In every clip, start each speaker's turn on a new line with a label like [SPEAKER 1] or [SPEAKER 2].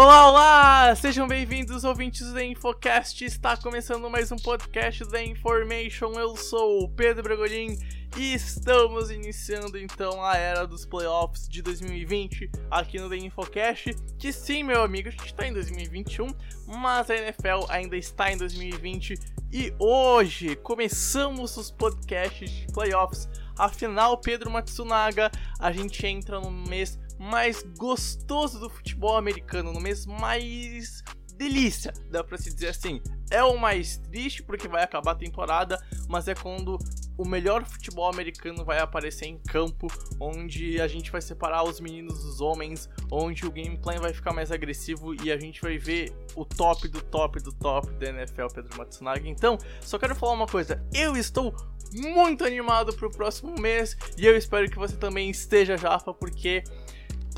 [SPEAKER 1] Olá, olá! Sejam bem-vindos, ouvintes do The Infocast. Está começando mais um podcast da Information. Eu sou o Pedro Bragolin e estamos iniciando então a era dos playoffs de 2020 aqui no The Infocast. Que sim, meu amigo, a gente está em 2021, mas a NFL ainda está em 2020 e hoje começamos os podcasts de playoffs. Afinal, Pedro Matsunaga, a gente entra no mês mais gostoso do futebol americano, no mês mais delícia, dá pra se dizer assim. É o mais triste porque vai acabar a temporada, mas é quando o melhor futebol americano vai aparecer em campo, onde a gente vai separar os meninos dos homens, onde o gameplay vai ficar mais agressivo e a gente vai ver o top do top do top da NFL Pedro Matsunaga. Então, só quero falar uma coisa, eu estou muito animado pro próximo mês e eu espero que você também esteja, Jafa, porque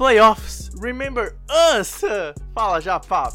[SPEAKER 1] playoffs, remember us! Fala, Jafa!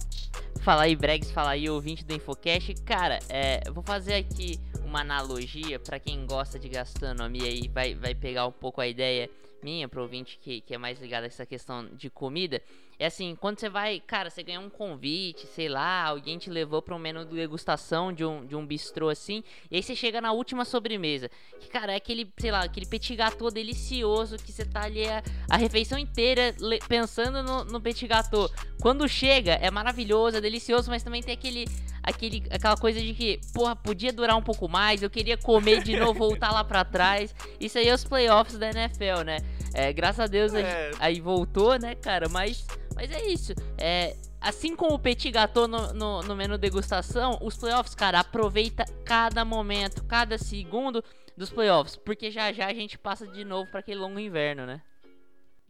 [SPEAKER 2] Fala aí, Bregs, fala aí, ouvinte do Infocast. Cara, é, vou fazer aqui uma analogia para quem gosta de gastronomia e vai, vai pegar um pouco a ideia minha pro ouvinte que, que é mais ligado a essa questão de comida. É assim, quando você vai, cara, você ganha um convite, sei lá, alguém te levou para um menu de degustação de um, de um bistrô assim, e aí você chega na última sobremesa, que, cara, é aquele, sei lá, aquele petit gâteau delicioso que você tá ali a, a refeição inteira le- pensando no, no petit gâteau. Quando chega, é maravilhoso, é delicioso, mas também tem aquele, aquele, aquela coisa de que, porra, podia durar um pouco mais, eu queria comer de novo, voltar lá pra trás. Isso aí é os playoffs da NFL, né? É, graças a Deus
[SPEAKER 1] É.
[SPEAKER 2] aí voltou, né, cara? Mas, mas é isso. É, assim como o Petit Gâteau no, no, no menu degustação, os playoffs, cara, aproveita cada momento, cada segundo dos playoffs. Porque já já a gente passa de novo pra aquele longo inverno, né?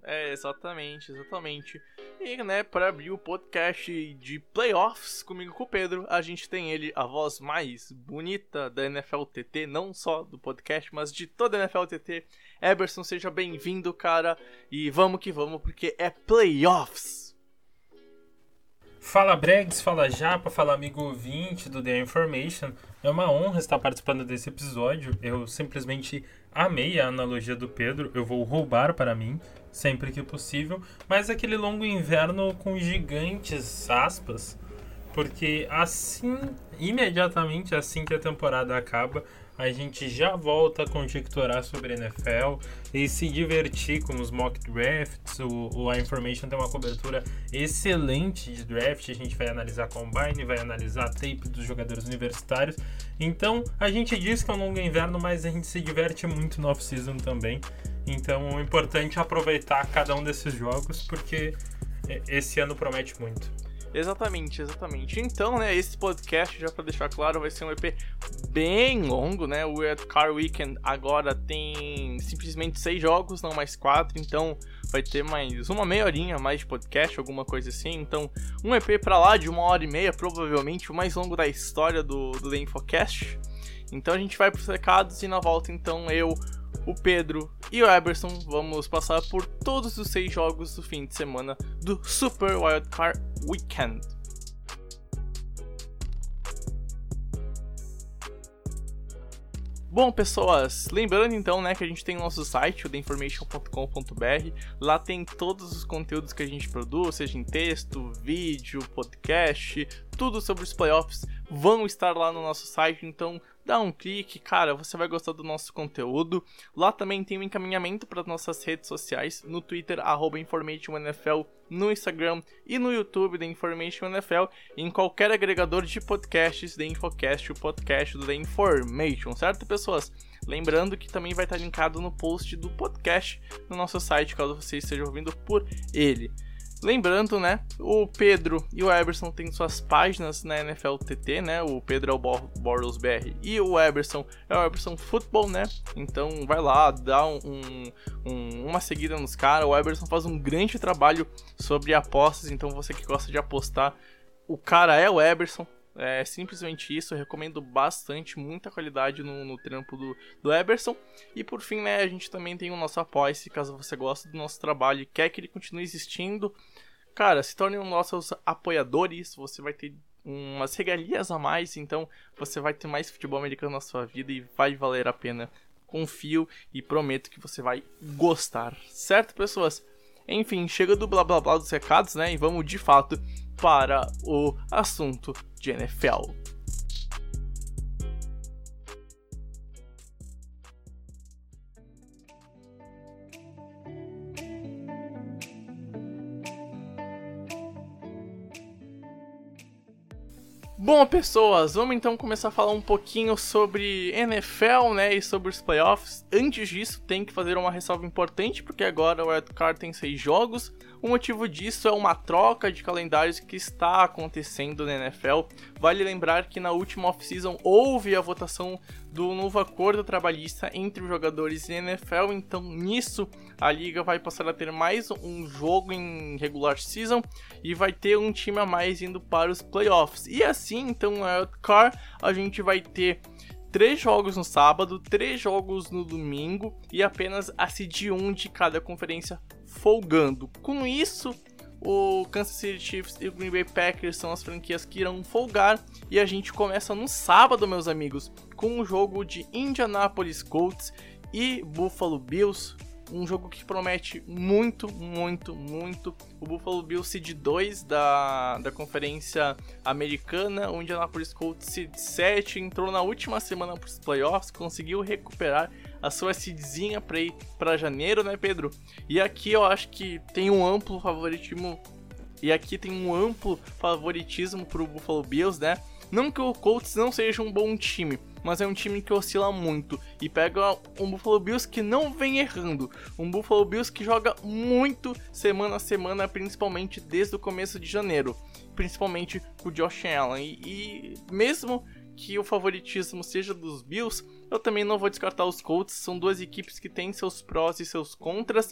[SPEAKER 1] É, exatamente, exatamente. E, né, para abrir o podcast de playoffs comigo com o Pedro, a gente tem ele, a voz mais bonita da NFL TT, não só do podcast, mas de toda a NFL TT. Eberson, seja bem-vindo, cara, e vamos que vamos, porque é playoffs!
[SPEAKER 3] Fala Bregs, fala Japa, fala amigo ouvinte do The Information. É uma honra estar participando desse episódio. Eu simplesmente amei a analogia do Pedro. Eu vou roubar para mim sempre que possível. Mas aquele longo inverno com gigantes aspas, porque assim, imediatamente assim que a temporada acaba, a gente já volta a conjecturar sobre NFL e se divertir com os mock drafts. O, o A Information tem uma cobertura excelente de draft. A gente vai analisar combine, vai analisar tape dos jogadores universitários. Então a gente diz que é um longo inverno, mas a gente se diverte muito no off-season também. Então o importante é aproveitar cada um desses jogos porque é, esse ano promete muito.
[SPEAKER 1] Exatamente, exatamente. Então, né, esse podcast, já pra deixar claro, vai ser um EP bem longo, né? O Red Car Weekend agora tem simplesmente seis jogos, não mais quatro, então vai ter mais uma meia horinha mais de podcast, alguma coisa assim. Então, um EP pra lá de uma hora e meia, provavelmente o mais longo da história do, do The Infocast. Então a gente vai pros recados e na volta, então, eu, o Pedro e o Eberson vamos passar por todos os seis jogos do fim de semana do Super Wildcard Weekend. Bom, pessoas, lembrando então, né, que a gente tem o nosso site, o theinformation.com.br. Lá tem todos os conteúdos que a gente produz, seja em texto, vídeo, podcast, tudo sobre os playoffs vão estar lá no nosso site, então dá um clique, cara, você vai gostar do nosso conteúdo. Lá também tem um encaminhamento para nossas redes sociais, no Twitter, arroba InformationNFL, no Instagram e no YouTube da Information NFL, em qualquer agregador de podcasts da Infocast, o podcast do The Information, certo, pessoas? Lembrando que também vai estar linkado no post do podcast no nosso site, caso você esteja ouvindo por ele. Lembrando, né, o Pedro e o Eberson têm suas páginas na NFL TT, né? O Pedro é o Bortles BR e o Eberson é o Eberson Football, né? Então vai lá, dá um, um, uma seguida nos caras. O Eberson faz um grande trabalho sobre apostas, então você que gosta de apostar, o cara é o Eberson. É simplesmente isso, eu recomendo bastante, muita qualidade no, no trampo do, do Eberson. E por fim, né, a gente também tem o nosso apoio, se caso você gosta do nosso trabalho e quer que ele continue existindo. Cara, se torne um nossos apoiadores, você vai ter umas regalias a mais, então você vai ter mais futebol americano na sua vida e vai valer a pena. Confio e prometo que você vai gostar, certo, pessoas? Enfim, chega do blá blá blá dos recados, né? E vamos de fato para o assunto de NFL. Bom, pessoas, vamos então começar a falar um pouquinho sobre NFL, né, e sobre os playoffs. Antes disso, tem que fazer uma ressalva importante, porque agora o Red Card tem seis jogos, o motivo disso é uma troca de calendários que está acontecendo na NFL. Vale lembrar que na última off-season houve a votação do novo acordo trabalhista entre os jogadores e NFL, então nisso a liga vai passar a ter mais um jogo em regular season e vai ter um time a mais indo para os playoffs. E assim, então, no Car a gente vai ter três jogos no sábado, três jogos no domingo e apenas a seed 1 de cada conferência folgando. Com isso, o Kansas City Chiefs e o Green Bay Packers são as franquias que irão folgar e a gente começa no sábado, meus amigos, com o jogo de Indianapolis Colts e Buffalo Bills um jogo que promete muito, muito, muito. O Buffalo Bills seed 2 da, da conferência americana, o Indianapolis Colts seed 7 entrou na última semana para os playoffs, conseguiu recuperar a sua seedzinha para ir para janeiro, né, Pedro? E aqui eu acho que tem um amplo favoritismo e aqui tem um amplo favoritismo para o Buffalo Bills, né? Não que o Colts não seja um bom time, mas é um time que oscila muito e pega um Buffalo Bills que não vem errando, um Buffalo Bills que joga muito semana a semana, principalmente desde o começo de janeiro, principalmente com o Josh Allen. E, e mesmo que o favoritismo seja dos Bills, eu também não vou descartar os Colts, são duas equipes que têm seus prós e seus contras.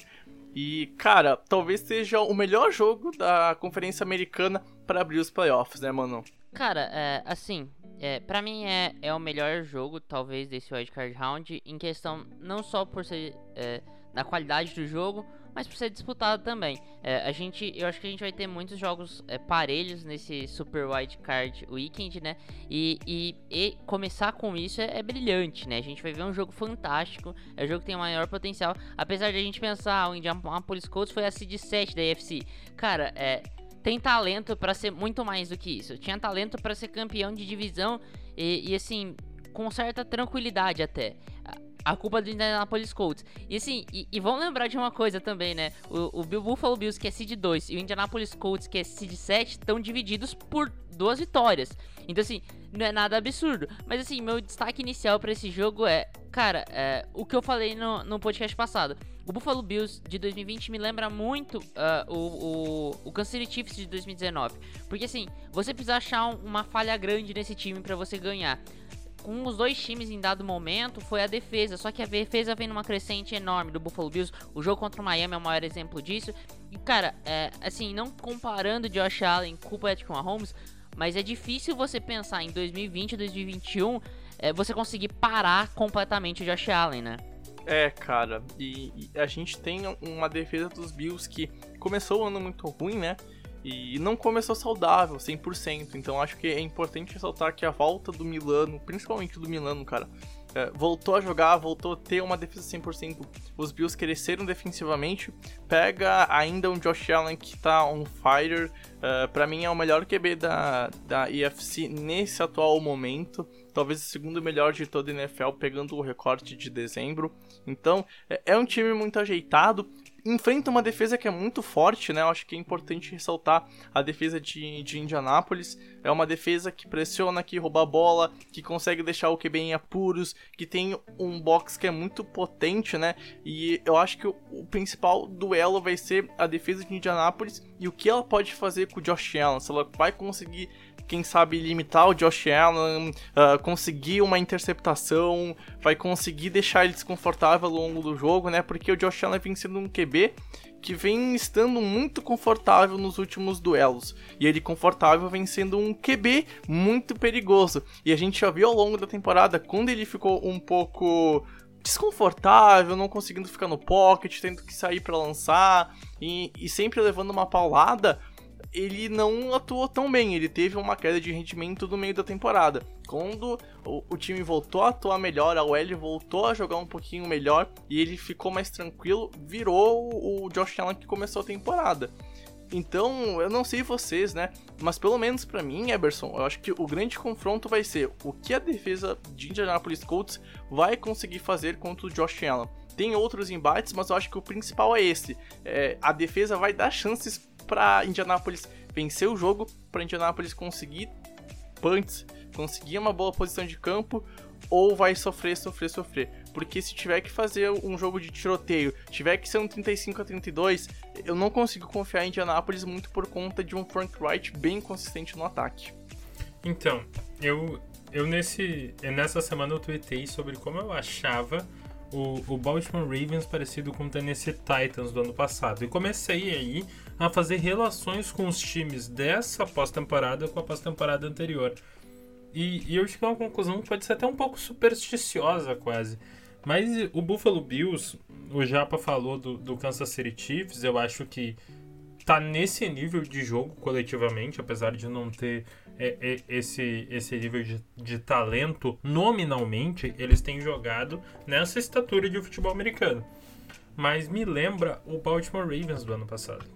[SPEAKER 1] E, cara, talvez seja o melhor jogo da Conferência Americana para abrir os playoffs, né, mano?
[SPEAKER 2] Cara, é, assim, é, para mim é, é o melhor jogo, talvez, desse Wildcard Round, em questão não só por ser é, da qualidade do jogo, mas por ser disputado também. É, a gente, eu acho que a gente vai ter muitos jogos é, parelhos nesse Super Wildcard Weekend, né? E, e, e começar com isso é, é, brilhante, né? A gente vai ver um jogo fantástico, é um jogo que tem o maior potencial, apesar de a gente pensar, ah, o Indianapolis Colts foi a seed 7 da AFC. Cara, é tem talento para ser muito mais do que isso. Tinha talento para ser campeão de divisão e, e, assim, com certa tranquilidade até. A culpa do Indianapolis Colts. E assim, e, e vamos lembrar de uma coisa também, né? O, o Buffalo Bills, que é seed 2, e o Indianapolis Colts, que é seed 7, estão divididos por duas vitórias. Então, assim, não é nada absurdo. Mas, assim, meu destaque inicial para esse jogo é, cara, é, o que eu falei no, no podcast passado. O Buffalo Bills de 2020 me lembra muito uh, o, o, o Kansas City Chiefs de 2019. Porque, assim, você precisa achar uma falha grande nesse time para você ganhar com os dois times em dado momento foi a defesa. Só que a defesa vem numa crescente enorme do Buffalo Bills. O jogo contra o Miami é o maior exemplo disso. E, cara, é, assim, não comparando Josh Allen com o Patrick Mahomes, mas é difícil você pensar em 2020 e 2021 é, você conseguir parar completamente o Josh Allen, né?
[SPEAKER 1] É, cara, e, e, a gente tem uma defesa dos Bills que começou o ano muito ruim, né? E não começou saudável, 100%. Então acho que é importante ressaltar que a volta do Milano, principalmente do Milano, cara, é, voltou a jogar, voltou a ter uma defesa 100%. Os Bills cresceram defensivamente. Pega ainda um Josh Allen que tá on fire. Uh, para mim é o melhor QB da, da EFC nesse atual momento. Talvez o segundo melhor de toda a NFL, pegando o recorte de dezembro. Então, é, é um time muito ajeitado enfrenta uma defesa que é muito forte, né? Eu acho que é importante ressaltar a defesa de, de Indianápolis. É uma defesa que pressiona, que rouba a bola, que consegue deixar o QB em apuros, que tem um box que é muito potente, né? E eu acho que o, o principal duelo vai ser a defesa de Indianápolis e o que ela pode fazer com o Josh Allen. Se ela vai conseguir quem sabe limitar o Josh Allen, uh, conseguir uma interceptação, vai conseguir deixar ele desconfortável ao longo do jogo, né? Porque o Josh Allen vem sendo um QB que vem estando muito confortável nos últimos duelos. E ele confortável vem sendo um QB muito perigoso. E a gente já viu ao longo da temporada quando ele ficou um pouco desconfortável, não conseguindo ficar no pocket, tendo que sair para lançar e, e sempre levando uma paulada ele não atuou tão bem, ele teve uma queda de rendimento no meio da temporada. Quando o, o, time voltou a atuar melhor, a OL voltou a jogar um pouquinho melhor e ele ficou mais tranquilo, virou o, o Josh Allen que começou a temporada. Então, eu não sei vocês, né? Mas pelo menos para mim, Eberson, eu acho que o grande confronto vai ser o que a defesa de Indianapolis Colts vai conseguir fazer contra o Josh Allen. Tem outros embates, mas eu acho que o principal é esse. É, a defesa vai dar chances para Indianapolis vencer o jogo, para Indianapolis conseguir punts, conseguir uma boa posição de campo, ou vai sofrer, sofrer, sofrer. Porque se tiver que fazer um jogo de tiroteio, tiver que ser um 35 a 32, eu não consigo confiar em Indianapolis muito por conta de um Frank Wright bem consistente no ataque.
[SPEAKER 3] Então, eu, eu nesse, nessa semana eu tuitei sobre como eu achava o, o Baltimore Ravens parecido com o Tennessee Titans do ano passado. E comecei aí a fazer relações com os times dessa pós-temporada com a pós-temporada anterior. E, e, eu cheguei a uma conclusão que pode ser até um pouco supersticiosa, quase. Mas o Buffalo Bills, o Japa falou do, do Kansas City Chiefs, eu acho que tá nesse nível de jogo coletivamente, apesar de não ter é, é, esse, esse nível de, de talento, nominalmente, eles têm jogado nessa estatura de futebol americano. Mas me lembra o Baltimore Ravens do ano passado.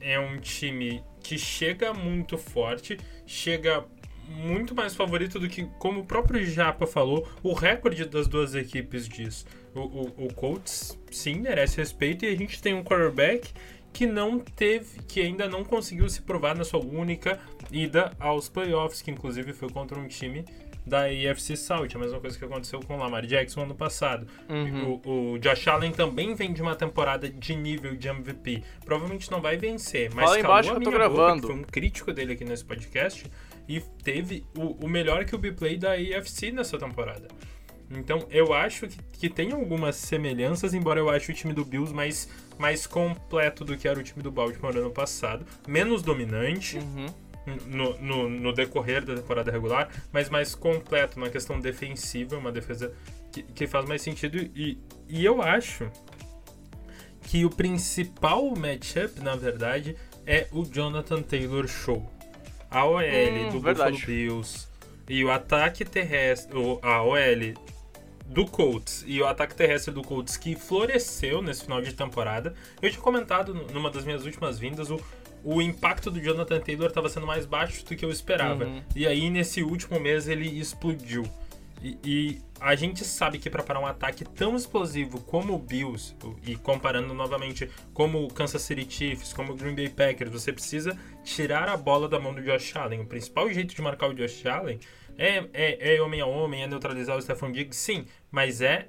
[SPEAKER 3] É um time que chega muito forte, chega muito mais favorito do que, como o próprio Japa falou, o recorde das duas equipes diz. O, o, o Colts, sim, merece respeito e a gente tem um quarterback que não teve, que ainda não conseguiu se provar na sua única ida aos playoffs, que inclusive foi contra um time da AFC South, a mesma coisa que aconteceu com o Lamar Jackson ano passado. Uhum. O, o, Josh Allen também vem de uma temporada de nível de MVP. Provavelmente não vai vencer, mas
[SPEAKER 1] Fala embaixo que eu tô gravando.
[SPEAKER 3] Boca, foi um crítico dele aqui nesse podcast e teve o, o melhor que o play da AFC nessa temporada. Então eu acho que, que tem algumas semelhanças, embora eu ache o time do Bills mais, mais completo do que era o time do Baltimore ano passado, menos dominante. Uhum. No, no, no, decorrer da temporada regular, mas mais completo na questão defensiva, uma defesa que, que faz mais sentido. E, e eu acho que o principal matchup, na verdade, é o Jonathan Taylor Show. A OL hum, do verdade. Buffalo Bills e o ataque terrestre, a OL do Colts e o ataque terrestre do Colts que floresceu nesse final de temporada. Eu tinha comentado numa das minhas últimas vindas o, o impacto do Jonathan Taylor estava sendo mais baixo do que eu esperava. Uhum. E aí nesse último mês ele explodiu. E, e, a gente sabe que para parar um ataque tão explosivo como o Bills, e comparando novamente como o Kansas City Chiefs, como o Green Bay Packers, você precisa tirar a bola da mão do Josh Allen. O principal jeito de marcar o Josh Allen é, é, é homem a homem, é neutralizar o Stephon Diggs, sim, mas é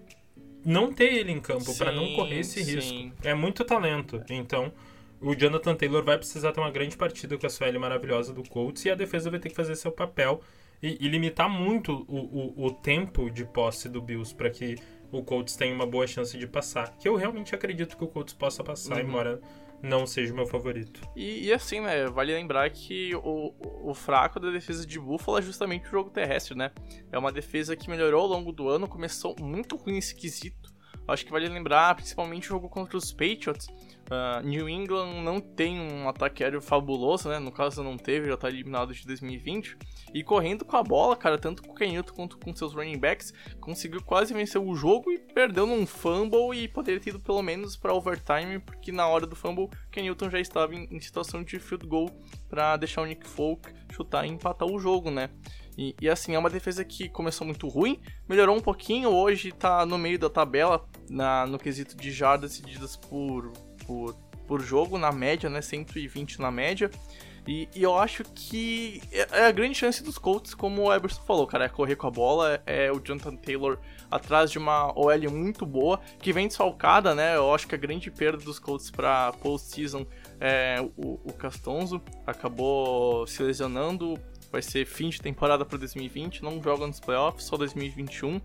[SPEAKER 3] não ter ele em campo para não correr esse sim. risco. É muito talento. Então, o Jonathan Taylor vai precisar ter uma grande partida com a sua L maravilhosa do Colts e a defesa vai ter que fazer seu papel e, e limitar muito o, o, o, tempo de posse do Bills para que o Colts tenha uma boa chance de passar. Que eu realmente acredito que o Colts possa passar, uhum. embora não seja o meu favorito.
[SPEAKER 1] E, e, assim, né, vale lembrar que o, o fraco da defesa de Buffalo é justamente o jogo terrestre, né? É uma defesa que melhorou ao longo do ano, começou muito ruim esquisito. Acho que vale lembrar, principalmente o jogo contra os Patriots, Uh, New England não tem um ataque aéreo fabuloso, né? No caso, não teve, já tá eliminado de 2020. E correndo com a bola, cara, tanto com o Kenilton quanto com seus running backs, conseguiu quase vencer o jogo e perdeu num fumble e poderia ter ido pelo menos para overtime, porque na hora do fumble, Kenilton já estava em, em situação de field goal para deixar o Nick Folk chutar e empatar o jogo, né? E, e, assim, é uma defesa que começou muito ruim, melhorou um pouquinho, hoje tá no meio da tabela na, no quesito de jardas cedidas por, por, por jogo, na média, né? 120 na média. E, e, eu acho que é, é a grande chance dos Colts, como o Eberson falou, cara, é correr com a bola, é o Jonathan Taylor atrás de uma OL muito boa, que vem desfalcada, né? Eu acho que a grande perda dos Colts para postseason é o, o Castonzo, acabou se lesionando, vai ser fim de temporada para 2020, não joga nos playoffs, só 2021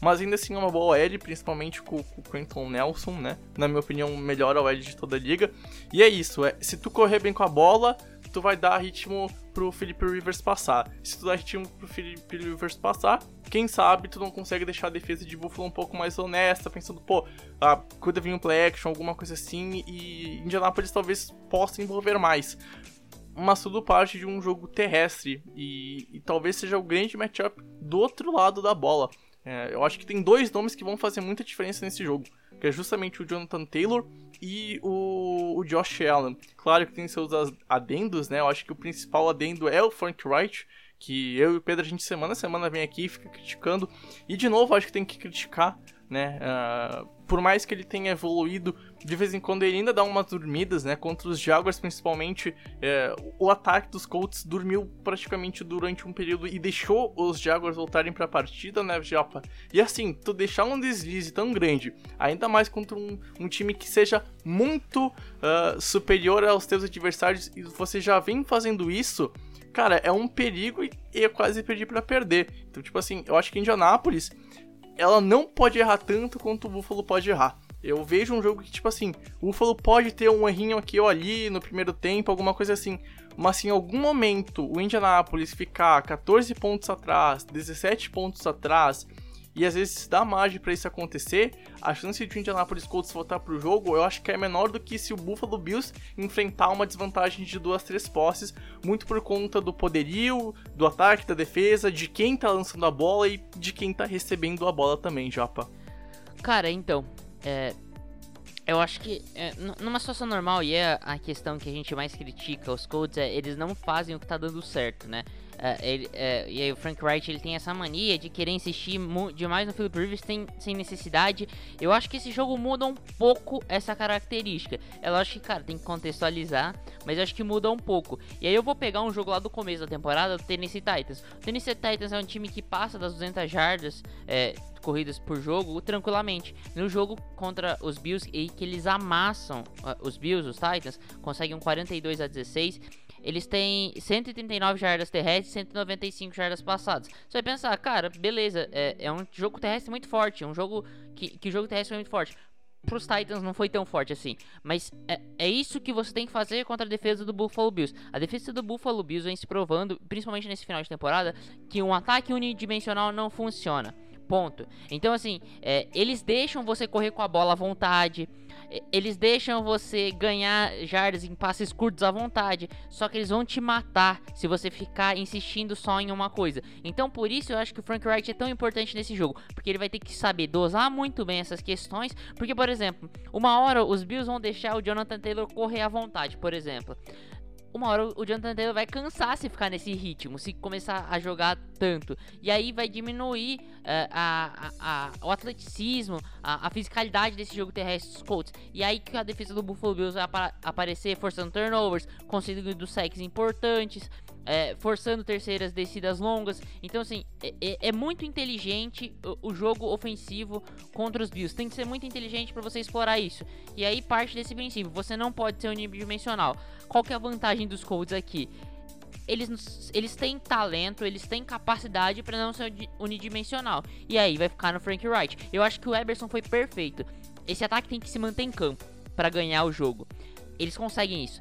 [SPEAKER 1] mas ainda assim é uma boa OL, principalmente com, com o Quentin Nelson, né? Na minha opinião, melhor OL de toda a liga. E é isso, é, se tu correr bem com a bola, tu vai dar ritmo pro Philip Rivers passar. Se tu dá ritmo pro Philip Rivers passar, quem sabe tu não consegue deixar a defesa de Buffalo um pouco mais honesta, pensando, pô, ah, cuida vir um play action, alguma coisa assim, e Indianapolis talvez possa envolver mais. Mas tudo parte de um jogo terrestre, e, e talvez seja o grande matchup do outro lado da bola. É, eu acho que tem dois nomes que vão fazer muita diferença nesse jogo, que é justamente o Jonathan Taylor e o, o Josh Allen. Claro que tem seus adendos, né? Eu acho que o principal adendo é o Frank Wright, que eu e o Pedro a gente semana a semana vem aqui e fica criticando. E de novo, acho que tem que criticar né? Uh, por mais que ele tenha evoluído, de vez em quando ele ainda dá umas dormidas, né? Contra os Jaguars, principalmente, é, o ataque dos Colts dormiu praticamente durante um período e deixou os Jaguars voltarem para a partida, né, Japa? E assim, tu deixar um deslize tão grande, ainda mais contra um, um time que seja muito uh, superior aos teus adversários e você já vem fazendo isso, cara, é um perigo e eu quase perdi para perder. Então, tipo assim, eu acho que Indianápolis ela não pode errar tanto quanto o Buffalo pode errar. Eu vejo um jogo que, tipo assim, o Buffalo pode ter um errinho aqui ou ali no primeiro tempo, alguma coisa assim. Mas se em algum momento o Indianapolis ficar 14 pontos atrás, 17 pontos atrás, e às vezes dá margem para isso acontecer, a chance de o Indianapolis Colts voltar pro jogo eu acho que é menor do que se o Buffalo Bills enfrentar uma desvantagem de duas, três posses, muito por conta do poderio, do ataque, da defesa, de quem tá lançando a bola e de quem tá recebendo a bola também, Japa.
[SPEAKER 2] Cara, então, é, eu acho que é, numa situação normal, e é a questão que a gente mais critica os Colts, é eles não fazem o que tá dando certo, né? É, ele, é, e aí o Frank Wright ele tem essa mania de querer insistir demais no Philip Rivers tem, sem necessidade. Eu acho que esse jogo muda um pouco essa característica. É lógico que, cara, tem que contextualizar, mas eu acho que muda um pouco. E aí eu vou pegar um jogo lá do começo da temporada do Tennessee Titans. O Tennessee Titans é um time que passa das 200 jardas é, corridas por jogo tranquilamente. No jogo contra os Bills, e que eles amassam uh, os Bills, os Titans, conseguem um 42 a 16 eles têm 139 jardas terrestres e 195 jardas passadas. Você vai pensar, cara, beleza, é, é um jogo terrestre muito forte, é um jogo que, que jogo terrestre foi muito forte. Para os Titans não foi tão forte assim. Mas é, é isso que você tem que fazer contra a defesa do Buffalo Bills. A defesa do Buffalo Bills vem se provando, principalmente nesse final de temporada, que um ataque unidimensional não funciona. Ponto. Então, assim, é, eles deixam você correr com a bola à vontade. Eles deixam você ganhar jardas em passes curtos à vontade. Só que eles vão te matar se você ficar insistindo só em uma coisa. Então, por isso, eu acho que o Frank Wright é tão importante nesse jogo. Porque ele vai ter que saber dosar muito bem essas questões. Porque, por exemplo, uma hora os Bills vão deixar o Jonathan Taylor correr à vontade, por exemplo uma hora o Jonathan Taylor vai cansar se ficar nesse ritmo, se começar a jogar tanto. E aí vai diminuir uh, a, a, a, o atleticismo, a, a, fisicalidade desse jogo terrestre dos Colts. E aí que a defesa do Buffalo Bills vai aparecer forçando turnovers, conseguindo sacks importantes é, forçando terceiras descidas longas. Então, assim, é, é, é muito inteligente o, o, jogo ofensivo contra os Bills. Tem que ser muito inteligente para você explorar isso. E aí parte desse princípio: você não pode ser unidimensional. Qual que é a vantagem dos Colts aqui? Eles, eles têm talento, eles têm capacidade para não ser unidimensional. E aí vai ficar no Frank Wright. Eu acho que o Eberson foi perfeito. Esse ataque tem que se manter em campo para ganhar o jogo. Eles conseguem isso.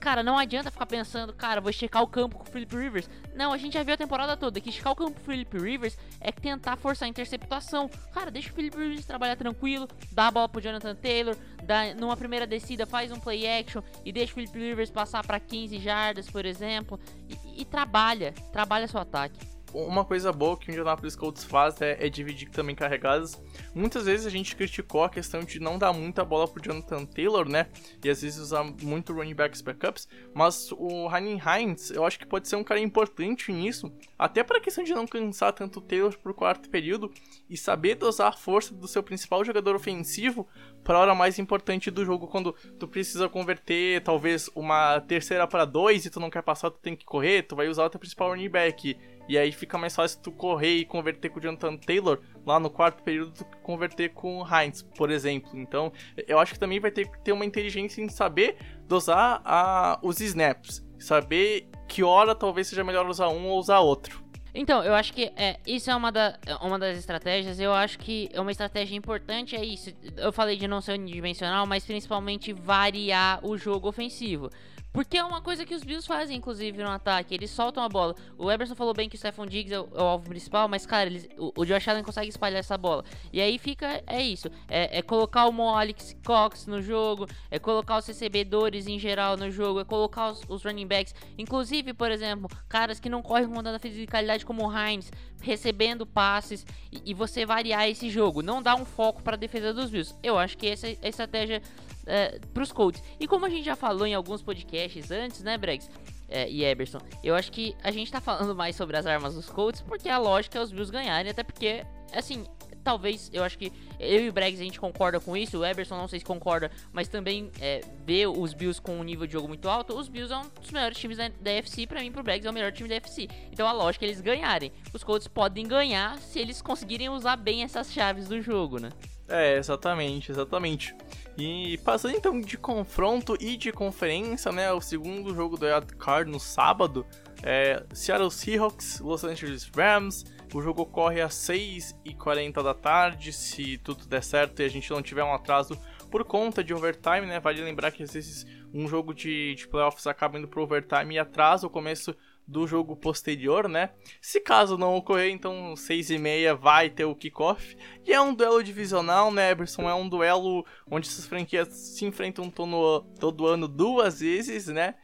[SPEAKER 2] Cara, não adianta ficar pensando, cara, vou esticar o campo com o Philip Rivers. Não, a gente já viu a temporada toda que esticar o campo com o Philip Rivers é tentar forçar a interceptação. Cara, deixa o Philip Rivers trabalhar tranquilo, dá a bola pro Jonathan Taylor, dá numa primeira descida, faz um play action e deixa o Philip Rivers passar para 15 jardas, por exemplo, e, e trabalha, trabalha seu ataque.
[SPEAKER 1] Uma coisa boa que o Indianapolis Colts faz é, é, dividir também carregadas. Muitas vezes a gente criticou a questão de não dar muita bola pro Jonathan Taylor, né? E às vezes usar muito running backs backups. Mas o Ryan Hines, eu acho que pode ser um cara importante nisso. Até para a questão de não cansar tanto o Taylor pro quarto período e saber dosar a força do seu principal jogador ofensivo para a hora mais importante do jogo, quando tu precisa converter talvez uma terceira para dois e tu não quer passar, tu tem que correr, tu vai usar o teu principal running back. E aí fica mais fácil tu correr e converter com o Jonathan Taylor lá no quarto período do que converter com o Heinz, por exemplo. Então, eu acho que também vai ter que ter uma inteligência em saber dosar a, os snaps. Saber que hora talvez seja melhor usar um ou usar outro.
[SPEAKER 2] Então, eu acho que é, isso é uma, da, uma das estratégias. Eu acho que é uma estratégia importante é isso. Eu falei de não ser unidimensional, mas principalmente variar o jogo ofensivo. Porque é uma coisa que os Bills fazem, inclusive, no ataque. Eles soltam a bola. O Eberson falou bem que o Stephon Diggs é o, é o alvo principal, mas, cara, eles, o, o, Josh Allen consegue espalhar essa bola. E aí fica, é isso. É, é colocar o Mo Alex Cox no jogo, é colocar os recebedores em geral no jogo, é colocar os, os running backs. Inclusive, por exemplo, caras que não correm com tanta fisicalidade como o Hines, recebendo passes. E, e você variar esse jogo. Não dar um foco para a defesa dos Bills. Eu acho que essa é a estratégia é, pros Colts. E como a gente já falou em alguns podcasts antes, né, Bregs? É, e Eberson, eu acho que a gente tá falando mais sobre as armas dos Colts porque a lógica é os Bills ganharem, até porque, assim, talvez, eu acho que eu e o Bregs a gente concorda com isso, o Eberson não sei se concorda, mas também é, vê os Bills com um nível de jogo muito alto, os Bills é um dos melhores times da, da FC, pra mim, pro Bregs é o melhor time da FC. Então a lógica é eles ganharem. Os Colts podem ganhar se eles conseguirem usar bem essas chaves do jogo, né?
[SPEAKER 1] É, exatamente, exatamente. E passando então de confronto e de conferência, né? O segundo jogo do Wild Card no sábado é Seattle Seahawks, Los Angeles Rams. O jogo ocorre às 6h40 da tarde, se tudo der certo e a gente não tiver um atraso por conta de overtime, né? Vale lembrar que às vezes um jogo de, de playoffs acaba indo pro overtime e atrasa o começo do jogo posterior, né? Se caso não ocorrer, então 6 e meia vai ter o kickoff. E é um duelo divisional, né, Eberson? É um duelo onde essas franquias se enfrentam todo, todo ano duas vezes, né?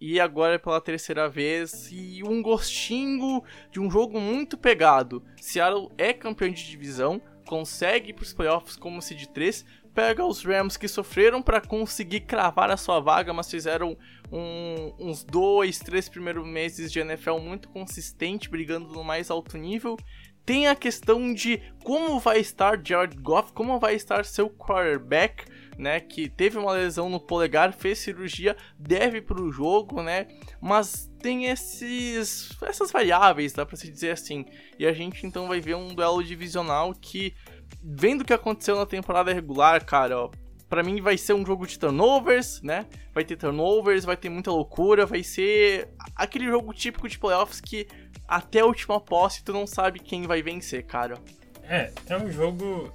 [SPEAKER 1] E agora é pela terceira vez. E um gostinho de um jogo muito pegado. Seattle é campeão de divisão, consegue ir para os playoffs como seed 3, pega os Rams que sofreram para conseguir cravar a sua vaga, mas fizeram um, uns dois, três primeiros meses de NFL muito consistente, brigando no mais alto nível. Tem a questão de como vai estar Jared Goff, como vai estar seu quarterback, né? Que teve uma lesão no polegar, fez cirurgia, deve para o jogo, né? Mas tem esses, essas variáveis, dá para se dizer assim. E a gente então vai ver um duelo divisional que vendo o que aconteceu na temporada regular, cara, ó, pra mim vai ser um jogo de turnovers, né? Vai ter turnovers, vai ter muita loucura, vai ser aquele jogo típico de playoffs que até a última posse tu não sabe quem vai vencer, cara.
[SPEAKER 3] É, é um jogo.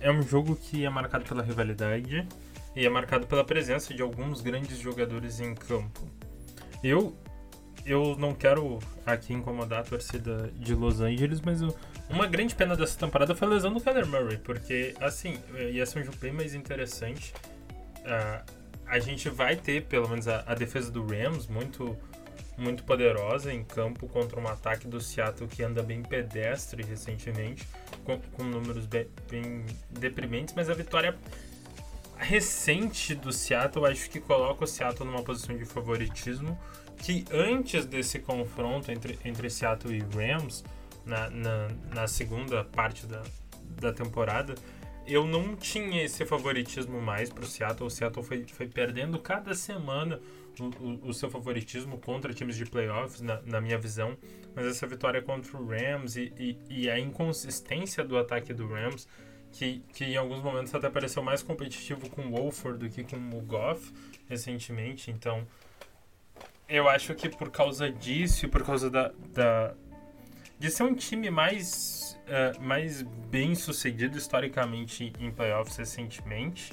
[SPEAKER 3] É um jogo que é marcado pela rivalidade e é marcado pela presença de alguns grandes jogadores em campo. Eu eu não quero aqui incomodar a torcida de Los Angeles, mas eu, uma grande pena dessa temporada foi a lesão do Kyler Murray, porque, assim, ia ser um jogo bem mais interessante. Uh, a gente vai ter, pelo menos, a, a, defesa do Rams muito, muito poderosa em campo contra um ataque do Seattle que anda bem pedestre recentemente, com, com números bem, bem deprimentes, mas a vitória recente do Seattle acho que coloca o Seattle numa posição de favoritismo que antes desse confronto entre, entre Seattle e Rams na, na, na segunda parte da, da temporada, eu não tinha esse favoritismo mais para o Seattle. O Seattle foi, foi perdendo cada semana o, o, o, seu favoritismo contra times de playoffs, na, na, minha visão. Mas essa vitória contra o Rams e, e, e, a inconsistência do ataque do Rams, que, que em alguns momentos até pareceu mais competitivo com o Wolford do que com o Goff recentemente. Então, eu acho que por causa disso e por causa da, da, de ser um time mais, uh, mais bem sucedido historicamente em playoffs recentemente.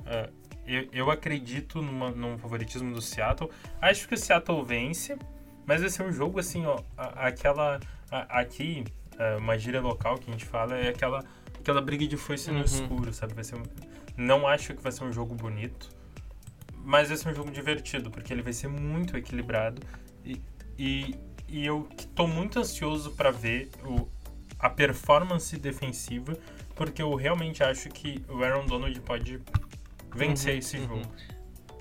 [SPEAKER 3] Uh, eu, eu acredito numa, num favoritismo do Seattle. Acho que o Seattle vence, mas vai ser um jogo assim, ó, aquela. A, aqui, uh, uma gíria local que a gente fala é aquela, aquela briga de foice uhum. no escuro, sabe? Vai ser um, não acho que vai ser um jogo bonito, mas vai ser um jogo divertido, porque ele vai ser muito equilibrado. E, e e eu tô muito ansioso para ver o, a performance defensiva, porque eu realmente acho que o Aaron Donald pode vencer
[SPEAKER 1] Uhum,
[SPEAKER 3] esse
[SPEAKER 1] uhum.
[SPEAKER 3] jogo.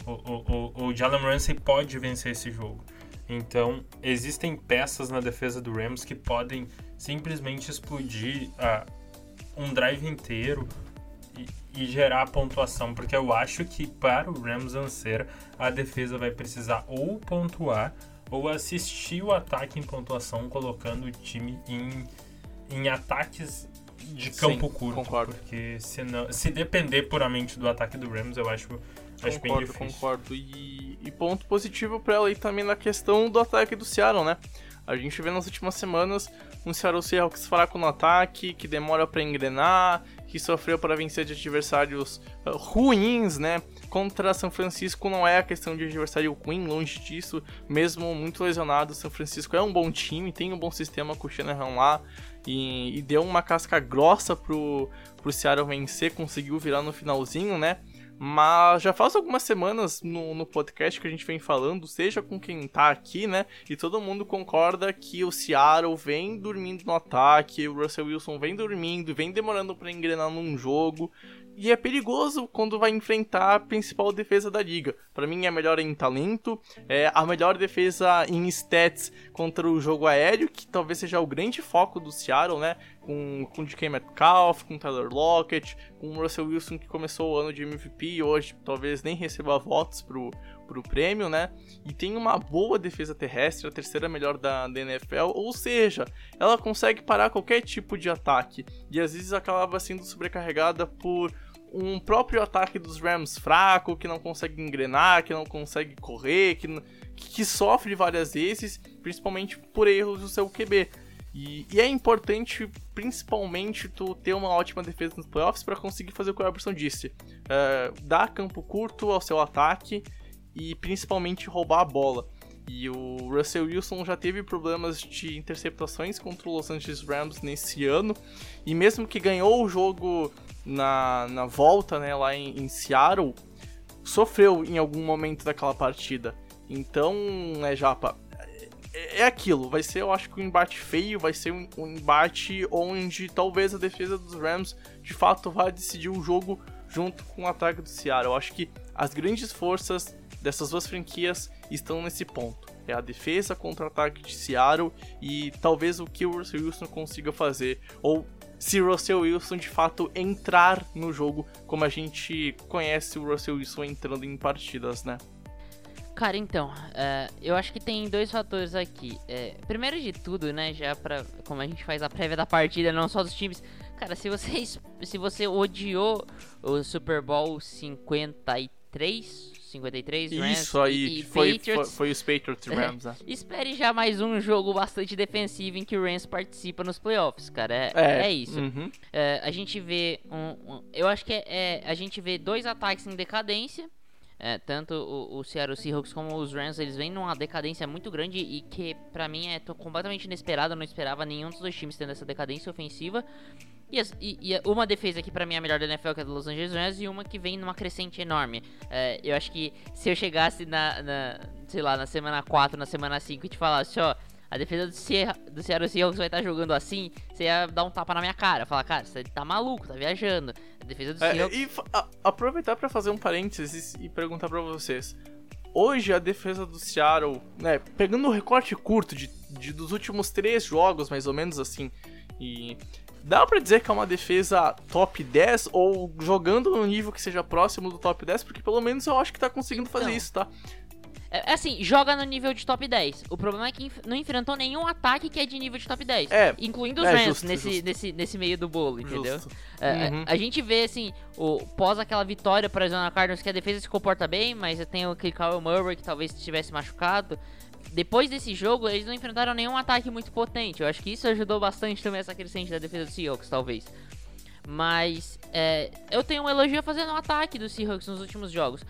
[SPEAKER 3] O, o, o, o Jalen Ramsey pode vencer esse jogo. Então, existem peças na defesa do Rams que podem simplesmente explodir ah, um drive inteiro e, e gerar pontuação, porque eu acho que para o Rams vencer, a defesa vai precisar ou pontuar ou assistir o ataque em pontuação, colocando o time em, em ataques de
[SPEAKER 1] Sim,
[SPEAKER 3] campo curto.
[SPEAKER 1] concordo.
[SPEAKER 3] Porque se, não, se depender puramente do ataque do Rams, eu acho, acho bem difícil.
[SPEAKER 1] concordo. E, e ponto positivo pra ela aí também na questão do ataque do Seattle, né? A gente vê nas últimas semanas um Seattle Seahawks fraco no ataque, que demora pra engrenar, que sofreu para vencer de adversários ah, ruins, né? Contra São Francisco não é a questão de adversário ruim, longe disso. Mesmo muito lesionado, São Francisco é um bom time, tem um bom sistema com o Shanahan lá. E, e deu uma casca grossa pro, pro Seattle vencer, conseguiu virar no finalzinho, né? Mas já faz algumas semanas no, no podcast que a gente vem falando, seja com quem tá aqui, né? E todo mundo concorda que o Seattle vem dormindo no ataque, o Russell Wilson vem dormindo, vem demorando pra engrenar num jogo. E é perigoso quando vai enfrentar a principal defesa da liga. Pra mim é a melhor em talento, é a melhor defesa em stats contra o jogo aéreo, que talvez seja o grande foco do Seattle, né? Com, com DK Metcalf, com Tyler Lockett, com Russell Wilson que começou o ano de MVP e hoje talvez nem receba votos pro, pro prêmio, né? E tem uma boa defesa terrestre, a terceira melhor da, da NFL, ou seja, ela consegue parar qualquer tipo de ataque e às vezes acaba sendo sobrecarregada por um próprio ataque dos Rams fraco, que não consegue engrenar, que não consegue correr, que, que sofre várias vezes, principalmente por erros do seu QB. E, e é importante, principalmente, tu ter uma ótima defesa nos playoffs para conseguir fazer o que o Robertson disse. É, dar campo curto ao seu ataque e principalmente roubar a bola. E o Russell Wilson já teve problemas de interceptações contra o Los Angeles Rams nesse ano. E mesmo que ganhou o jogo na, na volta, né, lá em, em Seattle, sofreu em algum momento daquela partida. Então, né, Japa, é, é aquilo. Vai ser, eu acho que um embate feio, vai ser um, um embate onde talvez a defesa dos Rams de fato vá decidir o jogo junto com o ataque do Seattle. Eu acho que as grandes forças dessas duas franquias estão nesse ponto. É a defesa contra o ataque de Seattle e talvez o que o Russell Wilson consiga fazer. Ou se o Russell Wilson de fato entrar no jogo como a gente conhece o Russell Wilson entrando em partidas, né?
[SPEAKER 2] Cara, então, é, eu acho que tem dois fatores aqui. É, primeiro de tudo, né, já pra. Como a gente faz a prévia da partida, não só dos times. Cara, se você, se você odiou o Super Bowl 53, 53, Rams
[SPEAKER 1] Isso aí,
[SPEAKER 2] e,
[SPEAKER 1] foi, foi,
[SPEAKER 2] Patriots,
[SPEAKER 1] foi os Patriots e Rams, né?
[SPEAKER 2] espere já mais um jogo bastante defensivo em que o Rams participa nos playoffs, cara. É, é isso.
[SPEAKER 1] Uhum.
[SPEAKER 2] É, a gente vê um, um- eu acho que é, é- a gente vê dois ataques em decadência. É, tanto o, o Seattle Seahawks como os Rams, eles vêm numa decadência muito grande e que pra mim é completamente inesperado. Eu não esperava nenhum dos dois times tendo essa decadência ofensiva. E, e- e uma defesa que pra mim é a melhor da NFL, que é a do Los Angeles Rams, e uma que vem numa crescente enorme. É, eu acho que se eu chegasse na, na, sei lá, na semana 4, na semana 5 e te falasse, ó, a defesa do, Sierra, do Seattle Seahawks vai estar jogando assim, você ia dar um tapa na minha cara. Falar, cara, você tá maluco, tá viajando. A defesa do
[SPEAKER 1] É,
[SPEAKER 2] Seahawks...
[SPEAKER 1] e a- aproveitar pra fazer um parênteses e perguntar pra vocês. Hoje a defesa do Seattle, né, pegando o recorte curto de, de- dos últimos três jogos, mais ou menos assim, e dá pra dizer que é uma defesa top 10 ou jogando no nível que seja próximo do top 10, porque pelo menos eu acho que tá conseguindo fazer
[SPEAKER 2] Então.
[SPEAKER 1] isso, tá?
[SPEAKER 2] É, é assim, joga no nível de top 10. O problema é que não enfrentou nenhum ataque que é de nível de top 10.
[SPEAKER 1] É,
[SPEAKER 2] incluindo os
[SPEAKER 1] é,
[SPEAKER 2] Rams
[SPEAKER 1] justo,
[SPEAKER 2] nesse,
[SPEAKER 1] justo.
[SPEAKER 2] Nesse, nesse meio do bolo, entendeu?
[SPEAKER 1] Justo.
[SPEAKER 2] É,
[SPEAKER 1] Uhum.
[SPEAKER 2] a, a gente vê, assim, o, pós aquela vitória para Arizona Cardinals, que a defesa se comporta bem, mas tem aquele Kyle Murray que talvez estivesse machucado. Depois desse jogo, eles não enfrentaram nenhum ataque muito potente. Eu acho que isso ajudou bastante também essa crescente da defesa do Seahawks, talvez. Mas é, eu tenho um elogio a fazer no ataque do Seahawks nos últimos jogos.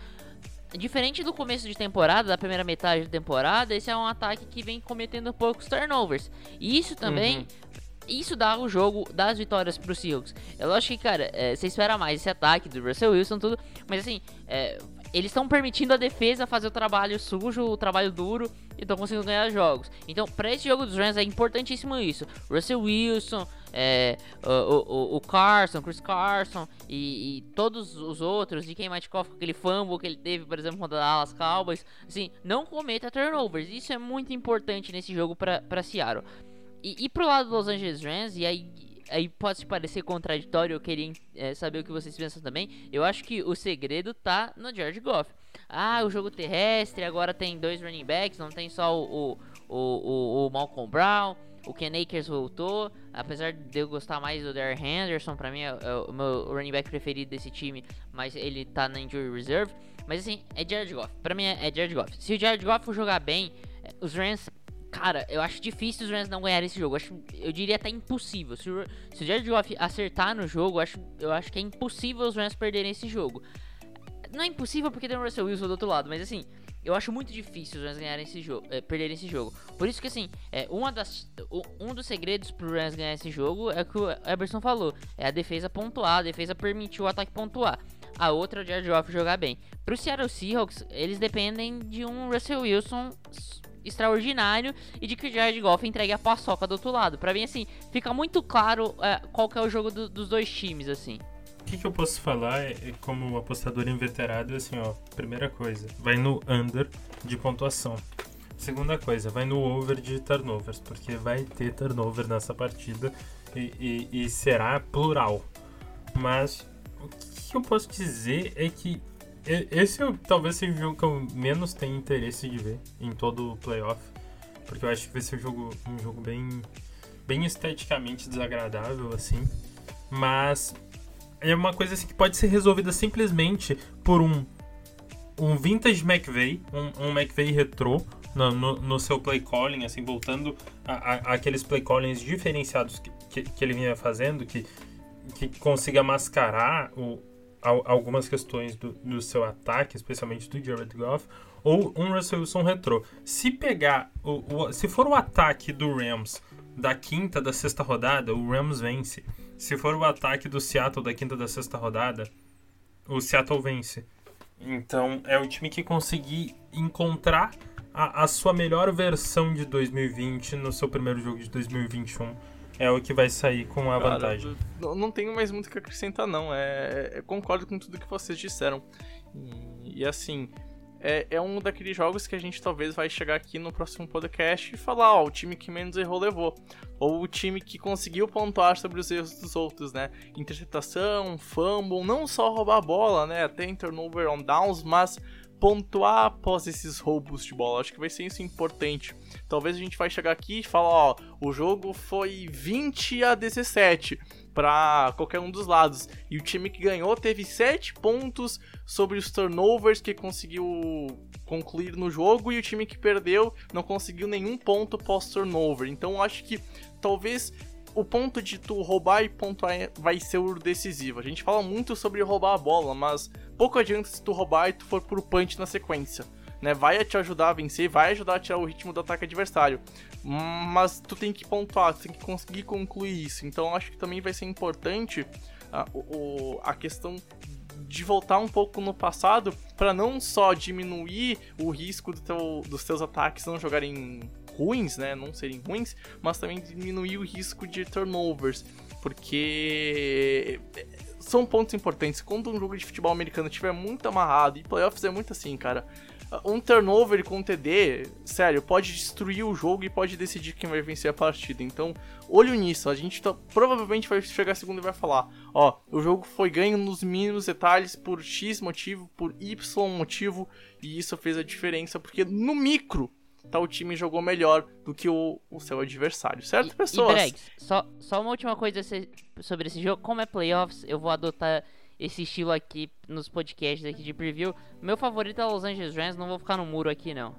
[SPEAKER 2] Diferente do começo de temporada, da primeira metade da temporada, esse é um ataque que vem cometendo poucos turnovers. E isso também,
[SPEAKER 1] Uhum.
[SPEAKER 2] isso dá o jogo das vitórias pro Seahawks. É lógico que, cara, é, você espera mais esse ataque do Russell Wilson tudo, mas assim, é, eles estão permitindo a defesa fazer o trabalho sujo, o trabalho duro e estão conseguindo ganhar jogos. Então, para esse jogo dos Rams é importantíssimo isso. Russell Wilson, é, o, o, o, Carson, Chris Carson e, e, todos os outros, quem mais com aquele fumble que ele teve, por exemplo, contra Dallas Cowboys, assim, não cometa turnovers. Isso é muito importante nesse jogo para Seattle. E, e pro lado dos Los Angeles Rams, e aí aí pode parecer contraditório, eu queria é, saber o que vocês pensam também. Eu acho que o segredo tá no George Goff. Ah, o jogo terrestre, agora tem dois running backs, não tem só o, o, o, o Malcolm Brown. O Ken Akers voltou, apesar de eu gostar mais do Darren Henderson, pra mim é, é o meu running back preferido desse time, mas ele tá na injury reserve. Mas assim, é Jared Goff. Pra mim é, é Jared Goff. Se o Jared Goff jogar bem, é, os Rams Cara, eu acho difícil os Rams não ganharem esse jogo. Eu, acho, eu diria até impossível. Se o, se o Jared Goff acertar no jogo, eu acho, eu acho que é impossível os Rams perderem esse jogo. Não é impossível porque tem o Russell Wilson do outro lado, mas assim, eu acho muito difícil os Rams ganharem esse jogo, é, perderem esse jogo. Por isso que assim, é, uma das, um dos segredos pro Rams ganhar esse jogo é o que o Eberson falou. É a defesa pontuar, a defesa permitiu o ataque pontuar. A outra é o Jared Goff jogar bem. Pro Seattle Seahawks, eles dependem de um Russell Wilson extraordinário e de que o Jared Goff entregue a paçoca do outro lado. Para mim, assim, fica muito claro é, qual que é o jogo do, dos dois times, assim.
[SPEAKER 3] O que, que, eu posso falar é, como apostador inveterado, assim, ó, primeira coisa, vai no under de pontuação. Segunda coisa, vai no over de turnovers, porque vai ter turnover nessa partida e, e, e será plural. Mas o que eu posso dizer é que esse talvez seja o jogo que eu menos tenho interesse de ver em todo o playoff. Porque eu acho que vai ser um jogo, um jogo bem, bem esteticamente desagradável, assim. Mas é uma coisa assim, que pode ser resolvida simplesmente por um, um vintage McVeigh, um, um McVeigh retrô no, no, no, seu play calling, assim, voltando aqueles play callings diferenciados que, que, que ele vinha fazendo, que, que consiga mascarar o, algumas questões do, do, seu ataque, especialmente do Jared Goff, ou um Russell Wilson retrô. Se pegar, o, o, se for o ataque do Rams da quinta da sexta rodada, o Rams vence. Se for o ataque do Seattle da quinta da sexta rodada, o Seattle vence. Então é o time que conseguir encontrar a, a sua melhor versão de 2020 no seu primeiro jogo de 2021 é o que vai sair com a Cara, vantagem.
[SPEAKER 1] Não, não tenho mais muito o que acrescentar, não. É, é, concordo com tudo que vocês disseram. E, e assim, é, é, um daqueles jogos que a gente talvez vai chegar aqui no próximo podcast e falar, ó, o time que menos errou levou. Ou o time que conseguiu pontuar sobre os erros dos outros, né? Interceptação, fumble, não só roubar a bola, né? Até em turnover on downs, mas pontuar após esses roubos de bola. Acho que vai ser isso importante. Talvez a gente vai chegar aqui e falar, ó, o jogo foi 20 a 17 para qualquer um dos lados. E o time que ganhou teve 7 pontos sobre os turnovers que conseguiu concluir no jogo e o time que perdeu não conseguiu nenhum ponto pós turnover. Então acho que talvez o ponto de tu roubar e pontuar vai ser o decisivo. A gente fala muito sobre roubar a bola, mas pouco adianta se tu roubar e tu for pro punch na sequência. Né? Vai te ajudar a vencer, vai ajudar a tirar o ritmo do ataque adversário. Mas tu tem que pontuar, tu tem que conseguir concluir isso. Então acho que também vai ser importante a, o, a questão de voltar um pouco no passado para não só diminuir o risco do teu, dos teus ataques não jogarem ruins, né, não serem ruins, mas também diminuir o risco de turnovers, porque são pontos importantes. Quando um jogo de futebol americano estiver muito amarrado, e playoffs é muito assim, cara. Um turnover com um TD, sério, pode destruir o jogo e pode decidir quem vai vencer a partida. Então, olho nisso. A gente tá, provavelmente vai chegar a segunda e vai falar: ó, o jogo foi ganho nos mínimos detalhes por X motivo, por Y motivo, e isso fez a diferença, porque no micro tal time jogou melhor do que o, o seu adversário, certo, e, pessoas? E
[SPEAKER 2] só, só uma última coisa sobre esse jogo. Como é playoffs, eu vou adotar esse estilo aqui nos podcasts aqui de preview. Meu favorito é o Los Angeles Rams, não vou ficar no muro aqui, não.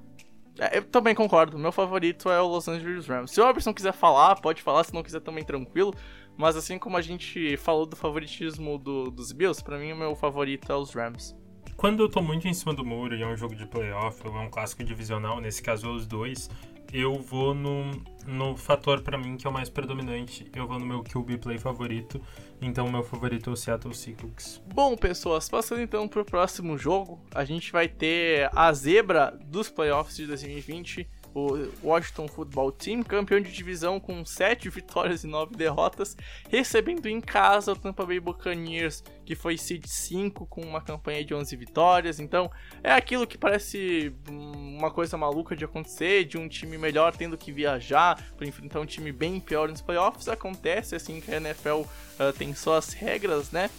[SPEAKER 1] É, eu também concordo, meu favorito é o Los Angeles Rams. Se o Robertson quiser falar, pode falar, se não quiser também tranquilo. Mas assim como a gente falou do favoritismo do, dos Bills, para mim o meu favorito é os Rams.
[SPEAKER 3] Quando eu tô muito em cima do muro e é um jogo de playoff ou é um clássico divisional, nesse caso os dois, eu vou no, no fator para mim que é o mais predominante. Eu vou no meu QB play favorito. Então, meu favorito é o Seattle Seahawks.
[SPEAKER 1] Bom, pessoas, passando então pro próximo jogo, a gente vai ter a zebra dos playoffs de 2020 o Washington Football Team, campeão de divisão com 7 vitórias e 9 derrotas, recebendo em casa o Tampa Bay Buccaneers, que foi seed 5 com uma campanha de 11 vitórias. Então, é aquilo que parece uma coisa maluca de acontecer, de um time melhor tendo que viajar para enfrentar um time bem pior nos playoffs. Acontece assim que a NFL uh, ah, tem só as regras, né?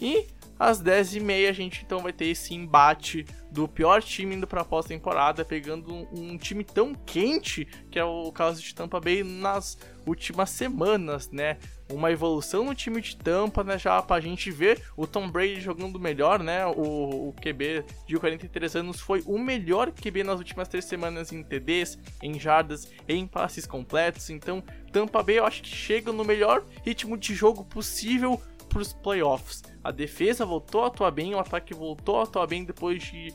[SPEAKER 1] E às 10h30 a gente então vai ter esse embate do pior time indo para pós-temporada, pegando um, um, time tão quente que é o caso de Tampa Bay nas últimas semanas, né? Uma evolução no time de Tampa, né? Já pra gente ver o Tom Brady jogando melhor, né? O, o QB de 43 anos foi o melhor QB nas últimas três semanas em TDs, em jardas, em passes completos. Então, Tampa Bay eu acho que chega no melhor ritmo de jogo possível para os playoffs. A defesa voltou a atuar bem, o ataque voltou a atuar bem depois de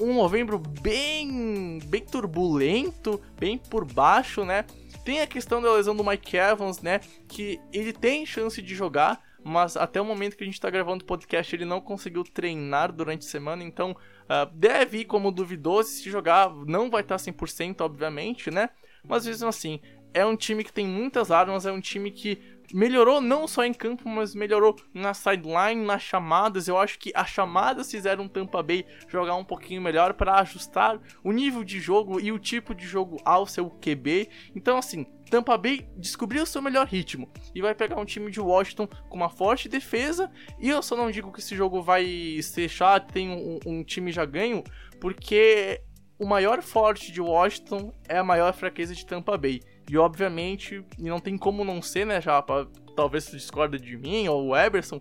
[SPEAKER 1] um novembro bem, bem turbulento, bem por baixo, né? Tem a questão da lesão do Mike Evans, né? Que ele tem chance de jogar, mas até o momento que a gente está gravando o podcast ele não conseguiu treinar durante a semana, então uh, deve ir como duvidoso. Se jogar, não vai estar 100%, obviamente, né? Mas mesmo assim, é um time que tem muitas armas, é um time que melhorou não só em campo, mas melhorou na sideline, nas chamadas. Eu acho que as chamadas fizeram o Tampa Bay jogar um pouquinho melhor para ajustar o nível de jogo e o tipo de jogo ao seu QB. Então, assim, Tampa Bay descobriu o seu melhor ritmo e vai pegar um time de Washington com uma forte defesa. E eu só não digo que esse jogo vai ser chato, tem um, um time já ganho, porque o maior forte de Washington é a maior fraqueza de Tampa Bay. E obviamente, não tem como não ser, né, Japa? Talvez você discorda de mim ou o Eberson,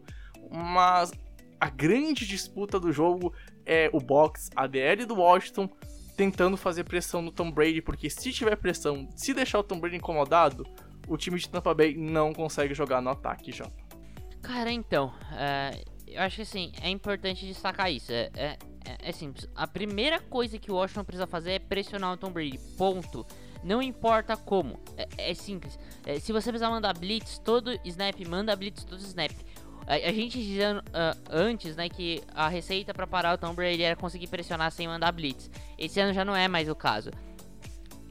[SPEAKER 1] mas a grande disputa do jogo é o box, a DL do Washington tentando fazer pressão no Tom Brady, porque se tiver pressão, se deixar o Tom Brady incomodado, o time de Tampa Bay não consegue jogar no ataque, já.
[SPEAKER 2] Cara, então, é, eu acho que assim, é importante destacar isso. É, é, é, simples. A primeira coisa que o Washington precisa fazer é pressionar o Tom Brady. Ponto. Não importa como. É, é simples. É, se você precisar mandar blitz todo snap, manda blitz todo snap. A, a gente dizia uh, antes, né, que a receita para parar o Tom Brady era conseguir pressionar sem mandar blitz. Esse ano já não é mais o caso.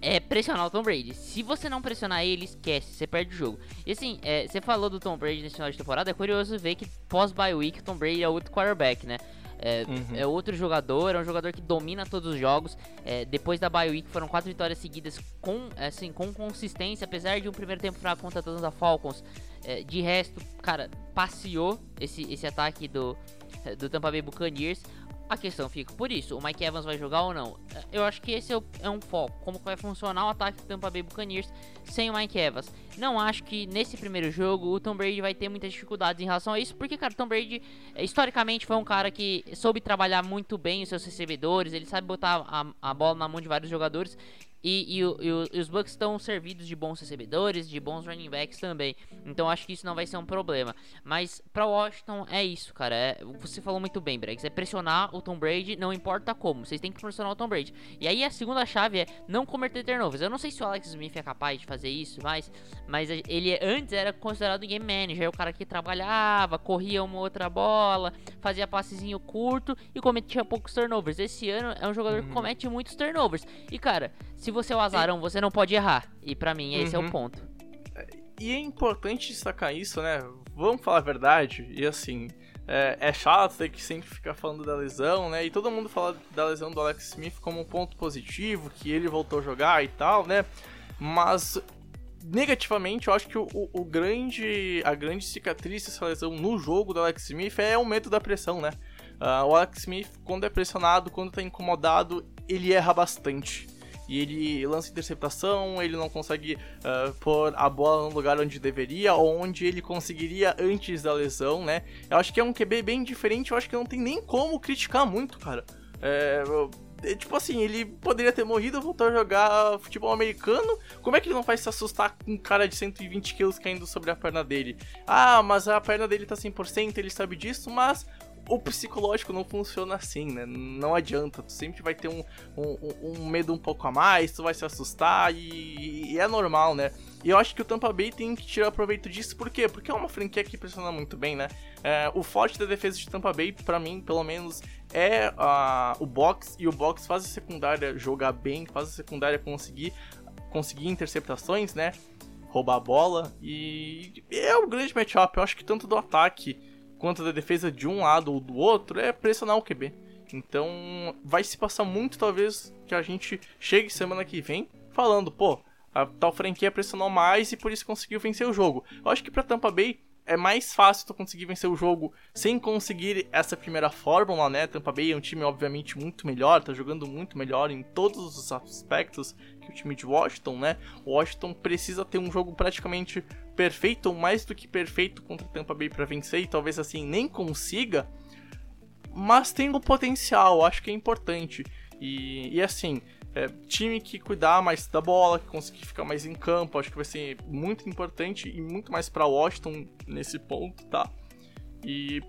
[SPEAKER 2] É pressionar o Tom Brady. Se você não pressionar ele, esquece, você perde o jogo. E assim, é, você falou do Tom Brady nesse final de temporada, é curioso ver que pós-bye week o Tom Brady é outro quarterback, né? É, uhum. é, outro jogador, é um jogador que domina todos os jogos. É, depois da bye week foram quatro vitórias seguidas com, assim, com consistência, apesar de um primeiro tempo fraco contra a Falcons. É, de resto, cara, passeou esse, esse ataque do, do Tampa Bay Buccaneers. A questão fica por isso, o Mike Evans vai jogar ou não? Eu acho que esse é, é um foco, como vai funcionar o ataque do Tampa Bay Buccaneers sem o Mike Evans. Não acho que nesse primeiro jogo o Tom Brady vai ter muitas dificuldades em relação a isso, porque, cara, o Tom Brady historicamente foi um cara que soube trabalhar muito bem os seus recebedores, ele sabe botar a, a bola na mão de vários jogadores e, e, e, e, os Bucks estão servidos de bons recebedores, de bons running backs também. Então acho que isso não vai ser um problema. Mas para Washington é isso, cara. É, você falou muito bem, Bregs. É pressionar o Tom Brady, não importa como. Vocês têm que pressionar o Tom Brady. E aí a segunda chave é não cometer turnovers. Eu não sei se o Alex Smith é capaz de fazer isso, mas, mas ele antes era considerado game manager. O cara que trabalhava, corria uma outra bola, fazia passezinho curto e cometia poucos turnovers. Esse ano é um jogador uhum. que comete muitos turnovers. E cara, se você é o azarão, você não pode errar. E para mim, esse uhum. é o uhum. ponto.
[SPEAKER 1] E é importante destacar isso, né? Vamos falar a verdade. E assim, é, é, chato ter que sempre ficar falando da lesão, né? E todo mundo fala da lesão do Alex Smith como um ponto positivo, que ele voltou a jogar e tal, né? Mas negativamente, eu acho que o, o, grande, a grande cicatriz dessa lesão no jogo do Alex Smith é o aumento da pressão, né? Uh, o Alex Smith, quando é pressionado, quando tá incomodado, ele erra bastante e ele lança interceptação, ele não consegue uh, pôr a bola no lugar onde deveria, ou onde ele conseguiria antes da lesão, né? Eu acho que é um QB bem diferente, eu acho que não tem nem como criticar muito, cara. É, tipo assim, ele poderia ter morrido, voltou a jogar futebol americano. Como é que ele não vai se assustar com um cara de 120 quilos caindo sobre a perna dele? Ah, mas a perna dele tá 100%, ele sabe disso, mas o psicológico não funciona assim, né? Não adianta, tu sempre vai ter um, um, um medo um pouco a mais, tu vai se assustar e, e, é normal, né? E eu acho que o Tampa Bay tem que tirar proveito disso, por quê? Porque é uma franquia que pressiona muito bem, né? É, o forte da defesa de Tampa Bay, para mim, pelo menos, é uh, o box, e o box faz a secundária jogar bem, faz a secundária conseguir, conseguir interceptações, né? Roubar a bola, e é um grande matchup. Eu acho que tanto do ataque quanto da defesa de um lado ou do outro é pressionar o QB. Então vai se passar muito, talvez, que a gente chegue semana que vem falando, pô, a tal franquia pressionou mais e por isso conseguiu vencer o jogo. Eu acho que para Tampa Bay é mais fácil tu conseguir vencer o jogo sem conseguir essa primeira fórmula, né? Tampa Bay é um time obviamente muito melhor, tá jogando muito melhor em todos os aspectos que o time de Washington, né? O Washington precisa ter um jogo praticamente perfeito ou mais do que perfeito contra Tampa Bay para vencer e talvez assim nem consiga, mas tem o potencial, acho que é importante. E, e assim, é, time que cuidar mais da bola, que conseguir ficar mais em campo, acho que vai ser muito importante e muito mais para Washington nesse ponto, tá? E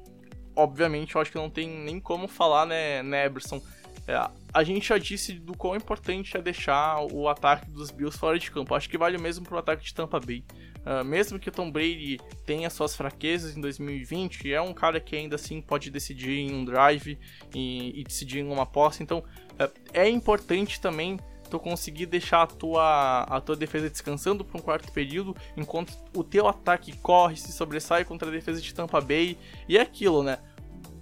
[SPEAKER 1] obviamente eu acho que não tem nem como falar, né, Neberson? É, a gente já disse do quão importante é deixar o ataque dos Bills fora de campo. Acho que vale mesmo pro ataque de Tampa Bay. Uh, mesmo que o Tom Brady tenha suas fraquezas em 2020, é um cara que ainda assim pode decidir em um drive e, e decidir em uma posse. Então, é, é importante também tu conseguir deixar a tua, a tua defesa descansando para um quarto período, enquanto o teu ataque corre, se sobressai contra a defesa de Tampa Bay. E é aquilo, né?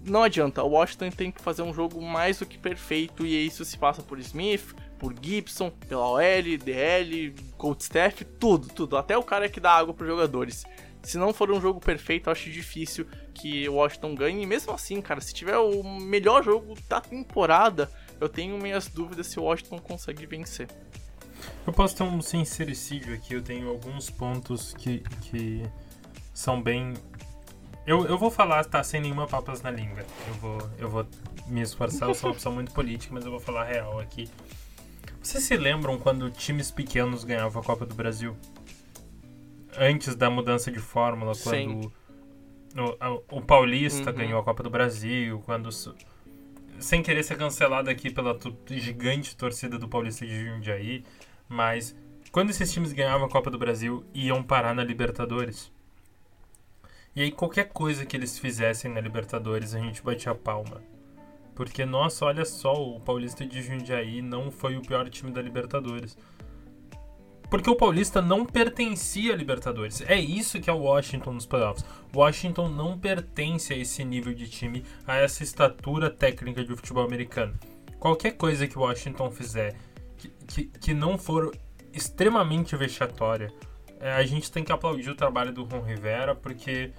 [SPEAKER 1] Não adianta, o Washington tem que fazer um jogo mais do que perfeito, e isso se passa por Smith, por Gibson, pela OL, DL, coach staff, tudo, tudo. Até o cara que dá água para jogadores. Se não for um jogo perfeito, eu acho difícil que o Washington ganhe. E mesmo assim, cara, se tiver o melhor jogo da temporada, eu tenho minhas dúvidas se o Washington consegue vencer.
[SPEAKER 3] Eu posso ter um sincericídio aqui, eu tenho alguns pontos que, que são bem. Eu, eu vou falar, tá? Sem nenhuma papas na língua. Eu vou, eu vou me esforçar, eu sou uma pessoa muito política, mas eu vou falar real aqui. Vocês se lembram quando times pequenos ganhavam a Copa do Brasil? Antes da mudança de fórmula, quando o, o, Paulista uhum. ganhou a Copa do Brasil, quando sem querer ser cancelado aqui pela gigante torcida do Paulista de Jundiaí, mas quando esses times ganhavam a Copa do Brasil, iam parar na Libertadores. E aí qualquer coisa que eles fizessem na Libertadores, a gente batia a palma. Porque, nossa, olha só, o Paulista de Jundiaí não foi o pior time da Libertadores. Porque o Paulista não pertencia à Libertadores. É isso que é o Washington nos playoffs. Washington não pertence a esse nível de time, a essa estatura técnica de futebol americano. Qualquer coisa que o Washington fizer que, que, que não for extremamente vexatória, é, a gente tem que aplaudir o trabalho do Ron Rivera, porque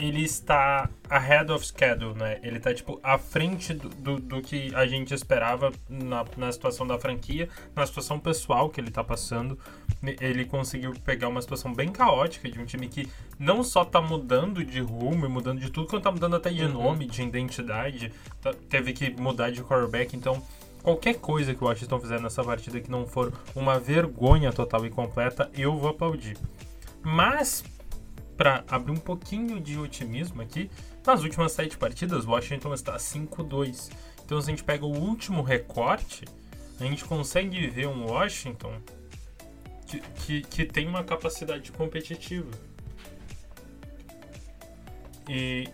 [SPEAKER 3] ele está ahead of schedule, né? Ele está tipo à frente do, do, do, que a gente esperava na, na situação da franquia, na situação pessoal que ele está passando. Ele conseguiu pegar uma situação bem caótica de um time que não só está mudando de rumo e mudando de tudo, quanto está mudando até de uhum. nome, de identidade. Tá, teve que mudar de quarterback, então qualquer coisa que o Washington fizer nessa partida que não for uma vergonha total e completa, eu vou aplaudir. Mas para abrir um pouquinho de otimismo aqui, nas últimas sete partidas, Washington está 5-2. Então, se a gente pega o último recorte, a gente consegue ver um Washington que, que, que tem uma capacidade competitiva. E,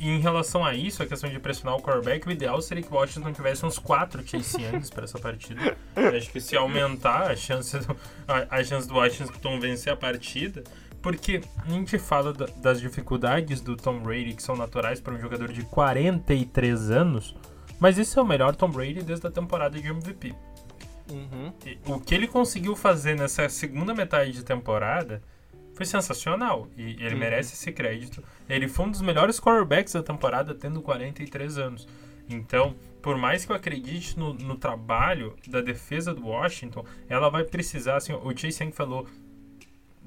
[SPEAKER 3] e, em relação a isso, a questão de pressionar o quarterback, o ideal seria que Washington tivesse uns 4 Chase Youngs para essa partida. Eu acho que se aumentar a chance do, a, a chance do Washington vencer a partida, porque a gente fala das dificuldades do Tom Brady, que são naturais para um jogador de 43 anos, mas isso é o melhor Tom Brady desde a temporada de MVP. Uhum. O que ele conseguiu fazer nessa segunda metade de temporada foi sensacional e ele uhum. merece esse crédito. Ele foi um dos melhores quarterbacks da temporada, tendo 43 anos. Então, por mais que eu acredite no, no, trabalho da defesa do Washington, ela vai precisar, assim, o Chase Young falou,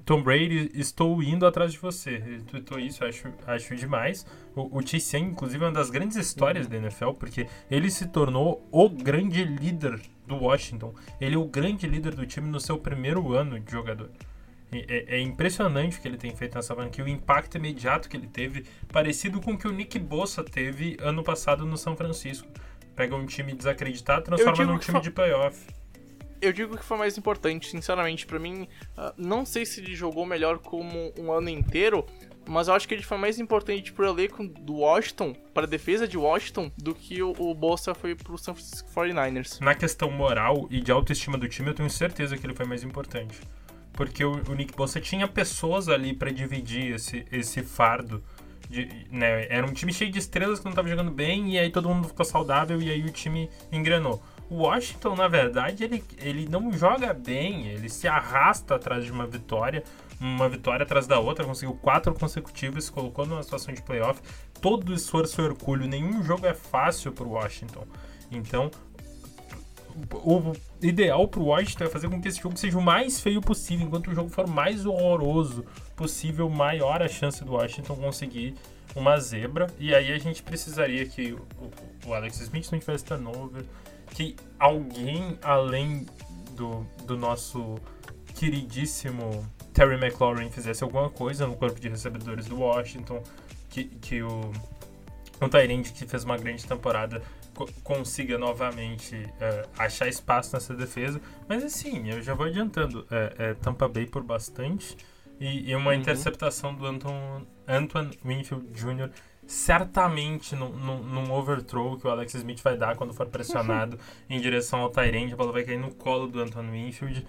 [SPEAKER 3] Tom Brady, estou indo atrás de você. Ele tweetou isso, acho, acho demais. O, o Chase Young, inclusive, é uma das grandes histórias da NFL, porque ele se tornou o grande líder do Washington. Ele é o grande líder do time no seu primeiro ano de jogador. É, é, impressionante o que ele tem feito nessa franquia, o impacto imediato que ele teve, parecido com o que o Nick Bossa teve ano passado no São Francisco. Pega um time desacreditado, transforma num time de playoff.
[SPEAKER 1] Eu digo que foi mais importante, sinceramente, para mim. Uh, não sei se ele jogou melhor como um ano inteiro, mas eu acho que ele foi mais importante pro elenco do Washington, para defesa de Washington, do que o, o Bolsa foi pro San Francisco 49ers.
[SPEAKER 3] Na questão moral e de autoestima do time, eu tenho certeza que ele foi mais importante. Porque o, o Nick Bosa tinha pessoas ali para dividir esse, esse fardo. De, né? Era um time cheio de estrelas que não tava jogando bem, e aí todo mundo ficou saudável, e aí o time engrenou. O Washington, na verdade, ele, ele não joga bem, ele se arrasta atrás de uma vitória, uma vitória atrás da outra, conseguiu quatro consecutivas, se colocou numa situação de playoff. Todo esforço e orgulho, nenhum jogo é fácil pro Washington. Então, o ideal pro Washington é fazer com que esse jogo seja o mais feio possível. Enquanto o jogo for mais horroroso possível, maior a chance do Washington conseguir uma zebra. E aí a gente precisaria que o, o Alex Smith não tivesse turnover, que alguém além do, do nosso queridíssimo Terry McLaurin fizesse alguma coisa no corpo de recebedores do Washington, que, que o, o Tyrande que fez uma grande temporada consiga novamente uh, achar espaço nessa defesa. Mas assim, eu já vou adiantando, é, é Tampa Bay por bastante e, e uma uhum. interceptação do Anton, Antoine Winfield Jr certamente num, num, num, overthrow que o Alex Smith vai dar quando for pressionado em direção ao Tyrande, a bola vai cair no colo do Anton Winfield.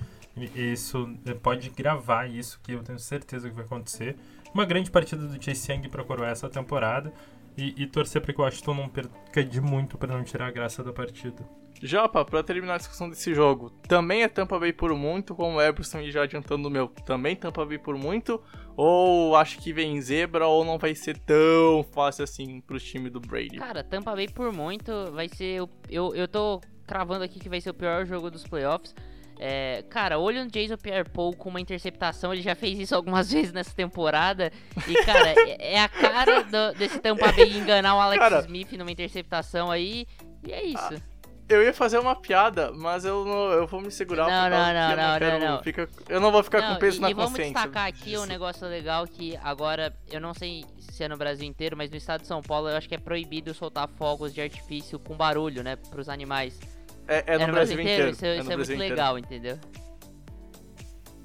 [SPEAKER 3] Isso pode gravar isso, que eu tenho certeza que vai acontecer. Uma grande partida do Chase Young procurou essa temporada e, e torcer para que o Washington não perca de muito para não tirar a graça da partida.
[SPEAKER 1] Japa, para terminar a discussão desse jogo, também é Tampa Bay por muito, como o Eberson já adiantando o meu, também Tampa Bay por muito, ou acho que vem zebra ou não vai ser tão fácil assim pro time do Brady?
[SPEAKER 2] Cara, Tampa Bay por muito vai ser, eu, eu tô cravando aqui que vai ser o pior jogo dos playoffs. É, cara, olha o Jason Pierre-Paul com uma interceptação, ele já fez isso algumas vezes nessa temporada. E, cara, é, é a cara do, desse Tampa Bay enganar o Alex cara, Smith numa interceptação aí. E é isso. Ah
[SPEAKER 1] eu ia fazer uma piada, mas eu não, eu vou me segurar.
[SPEAKER 2] Não, não, não, não, não, não, não.
[SPEAKER 1] Fica, eu não vou ficar não, com peso
[SPEAKER 2] e,
[SPEAKER 1] na
[SPEAKER 2] e
[SPEAKER 1] consciência.
[SPEAKER 2] E vamos destacar aqui um negócio legal que agora, eu não sei se é no Brasil inteiro, mas no estado de São Paulo eu acho que é proibido soltar fogos de artifício com barulho, né, pros animais.
[SPEAKER 1] É, é, no, é no, Brasil, inteiro. inteiro.
[SPEAKER 2] Isso,
[SPEAKER 1] é,
[SPEAKER 2] isso é muito inteiro. legal, entendeu?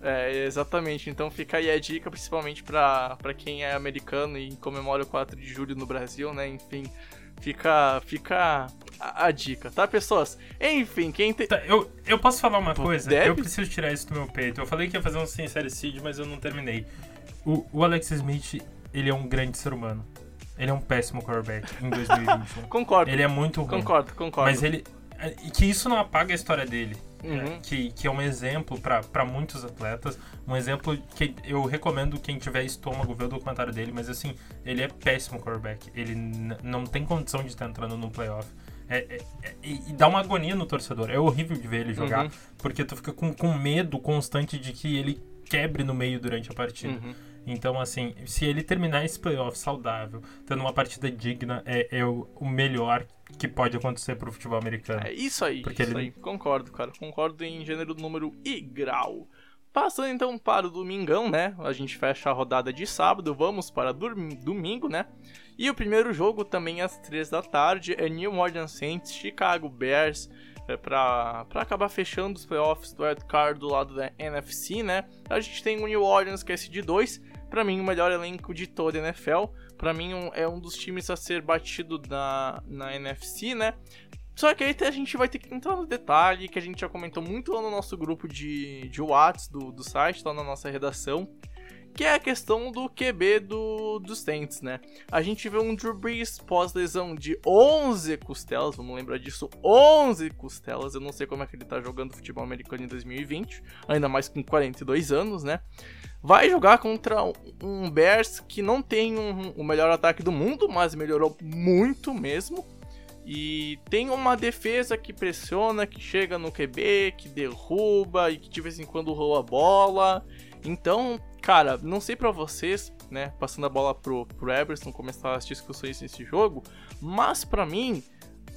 [SPEAKER 1] É, exatamente. Então fica aí a dica, principalmente pra, pra quem é americano e comemora o 4 de julho no Brasil, né? Enfim, Fica, fica a, a, dica, tá, pessoas? Enfim, quem tem.
[SPEAKER 3] Tá, eu, eu posso falar uma coisa? Deve? Eu preciso tirar isso do meu peito. Eu falei que ia fazer um sincericídio, mas eu não terminei. O, o Alex Smith, ele é um grande ser humano. Ele é um péssimo quarterback em 2021.
[SPEAKER 1] concordo.
[SPEAKER 3] Ele é muito ruim.
[SPEAKER 1] Concordo, concordo.
[SPEAKER 3] Mas ele. Que isso não apaga a história dele. Uhum. Que, que é um exemplo para muitos atletas. Um exemplo que eu recomendo quem tiver estômago ver o documentário dele, mas assim, ele é péssimo quarterback. Ele não tem condição de estar entrando no playoff. É, é, é, e dá uma agonia no torcedor. É horrível de ver ele jogar, uhum. porque tu fica com, com medo constante de que ele quebre no meio durante a partida. Uhum. Então, assim, se ele terminar esse playoff saudável, tendo uma partida digna, é, é o, o melhor que pode acontecer pro futebol americano.
[SPEAKER 1] É isso aí, Porque isso ele... aí. Concordo, cara. Concordo em gênero, número e grau. Passando então para o domingão, né? A gente fecha a rodada de sábado, vamos para domingo, né? E o primeiro jogo também às 3 da tarde é New Orleans Saints, Chicago Bears, é para acabar fechando os playoffs do Red Card do lado da NFC, né? A gente tem o New Orleans que é de 2 para mim o melhor elenco de toda a NFL, para mim um, é um dos times a ser batido na, na NFC, né? Só que aí a gente vai ter que entrar no detalhe que a gente já comentou muito lá no nosso grupo de, de Whats do, do site, lá na nossa redação, que é a questão do QB do, dos Saints, né? A gente vê um Drew Brees pós-lesão de 11 costelas, vamos lembrar disso, 11 costelas, eu não sei como é que ele tá jogando futebol americano em 2020, ainda mais com 42 anos, né? vai jogar contra um Bears que não tem um, o melhor ataque do mundo, mas melhorou muito mesmo. E tem uma defesa que pressiona, que chega no QB, que derruba e que de vez em quando rola a bola. Então, cara, não sei para vocês, né, passando a bola pro, pro Everson começar as discussões nesse jogo, mas para mim,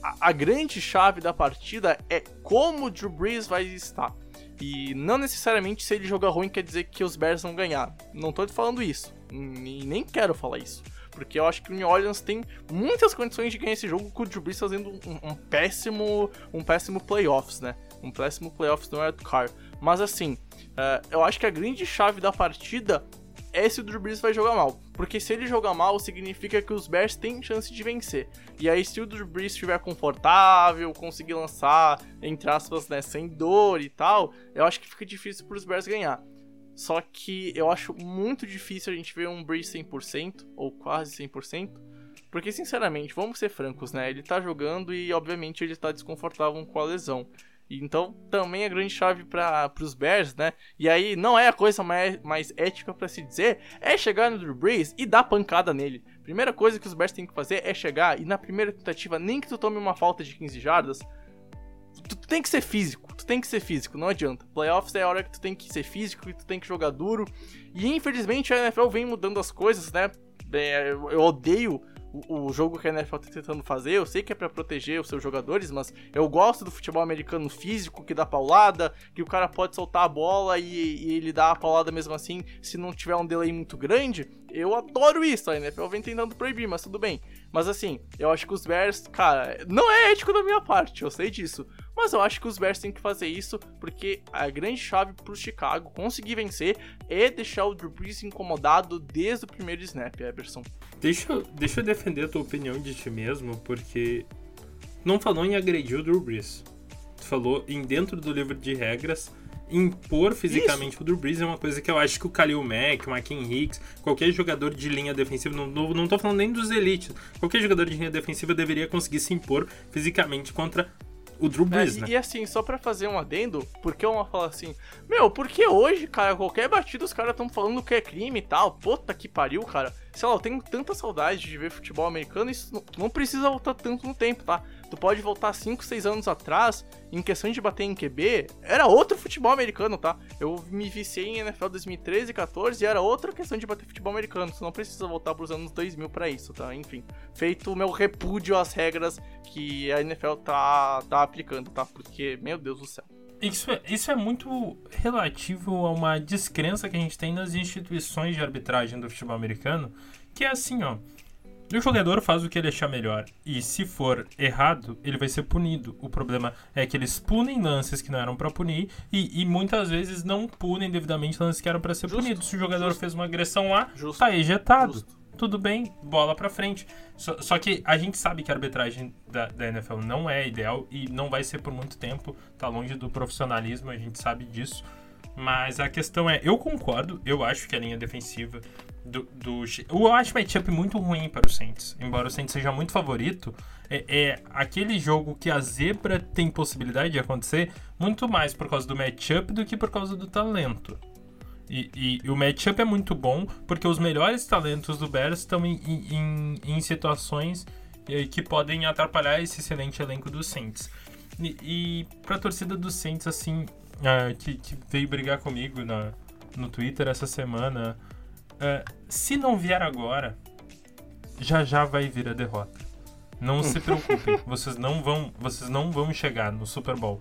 [SPEAKER 1] a, a, grande chave da partida é como o Drew Brees vai estar. E não necessariamente se ele jogar ruim quer dizer que os Bears vão ganhar. Não tô falando isso. Nem quero falar isso. Porque eu acho que o New Orleans tem muitas condições de ganhar esse jogo com o Drew Brees fazendo um, um péssimo um péssimo playoffs, né? Um péssimo playoffs no Red Car. Mas assim, uh, eu acho que a grande chave da partida é se o Drew Brees vai jogar mal. Porque se ele jogar mal, significa que os Bears têm chance de vencer. E aí, se o Drew Brees estiver confortável, conseguir lançar, entre aspas, né, sem dor e tal, eu acho que fica difícil para os Bears ganhar. Só que eu acho muito difícil a gente ver um Brees 100%, ou quase 100%, porque sinceramente, vamos ser francos, né? Ele tá jogando e obviamente ele tá desconfortável com a lesão. Então, também a grande chave para os Bears, né? E aí, não é a coisa mais, mais ética para se dizer, é chegar no Drew Brees e dar pancada nele. Primeira coisa que os Bears têm que fazer é chegar e na primeira tentativa, nem que tu tome uma falta de 15 jardas, tu tem que ser físico, tu tem que ser físico, não adianta. Playoffs é a hora que tu tem que ser físico, que tu tem que jogar duro. E infelizmente a NFL vem mudando as coisas, né? É, eu odeio o, jogo que a NFL tá tentando fazer. Eu sei que é para proteger os seus jogadores, mas eu gosto do futebol americano físico, que dá paulada, que o cara pode soltar a bola e, e ele dá a paulada mesmo assim, se não tiver um delay muito grande. Eu adoro isso, a NFL vem tentando proibir, mas tudo bem. Mas assim, eu acho que os Bears, cara, não é ético da minha parte, eu sei disso. Mas eu acho que os Bears têm que fazer isso porque a grande chave pro Chicago conseguir vencer é deixar o Drew Brees incomodado desde o primeiro snap, Eberson.
[SPEAKER 3] Deixa, deixa eu defender a tua opinião de ti mesmo, porque não falou em agredir o Drew Brees. Tu falou em dentro do livro de regras impor fisicamente Isso. o Drew Brees é uma coisa que eu acho que o Khalil Mack, o Akin Hicks, qualquer jogador de linha defensiva, não, não, não tô falando nem dos elites, qualquer jogador de linha defensiva deveria conseguir se impor fisicamente contra o Drew Brees,
[SPEAKER 1] é,
[SPEAKER 3] né?
[SPEAKER 1] E assim, só pra fazer um adendo, porque uma fala assim, meu, porque hoje, cara, qualquer batida os caras estão falando que é crime e tal, puta que pariu, cara. Sei lá, eu tenho tanta saudade de ver futebol americano, isso não, não precisa voltar tanto no tempo, tá? Tu pode voltar 5, 6 anos atrás, em questão de bater em QB, era outro futebol americano, tá? Eu me viciei em NFL 2013 e 14 e era outra questão de bater futebol americano. Tu não precisa voltar pros anos 2000 para isso, tá? Enfim, feito o meu repúdio às regras que a NFL tá, tá aplicando, tá? Porque, meu Deus do céu.
[SPEAKER 3] Isso é, isso é muito relativo a uma descrença que a gente tem nas instituições de arbitragem do futebol americano, que é assim, ó. O jogador faz o que ele achar melhor. E se for errado, ele vai ser punido. O problema é que eles punem lances que não eram para punir e, e, muitas vezes não punem devidamente lances que eram para ser Justo. punidos. Se o jogador Justo. fez uma agressão lá, Justo. tá ejetado. Justo. Tudo bem, bola pra frente. Só, só, que a gente sabe que a arbitragem da, da NFL não é ideal e não vai ser por muito tempo. Tá longe do profissionalismo, a gente sabe disso. Mas a questão é, eu concordo, eu acho que a linha defensiva do, do eu acho o matchup muito ruim para o Saints. Embora o Saints seja muito favorito, é, é, aquele jogo que a zebra tem possibilidade de acontecer muito mais por causa do matchup do que por causa do talento. E, e, e o matchup é muito bom porque os melhores talentos do Bears estão em, em, em situações eh, que podem atrapalhar esse excelente elenco do Saints. E, e para a torcida do Saints, assim, uh, que, que, veio brigar comigo na, no Twitter essa semana, uh, se não vier agora, já já vai vir a derrota. Não se preocupem, vocês não vão, vocês não vão chegar no Super Bowl.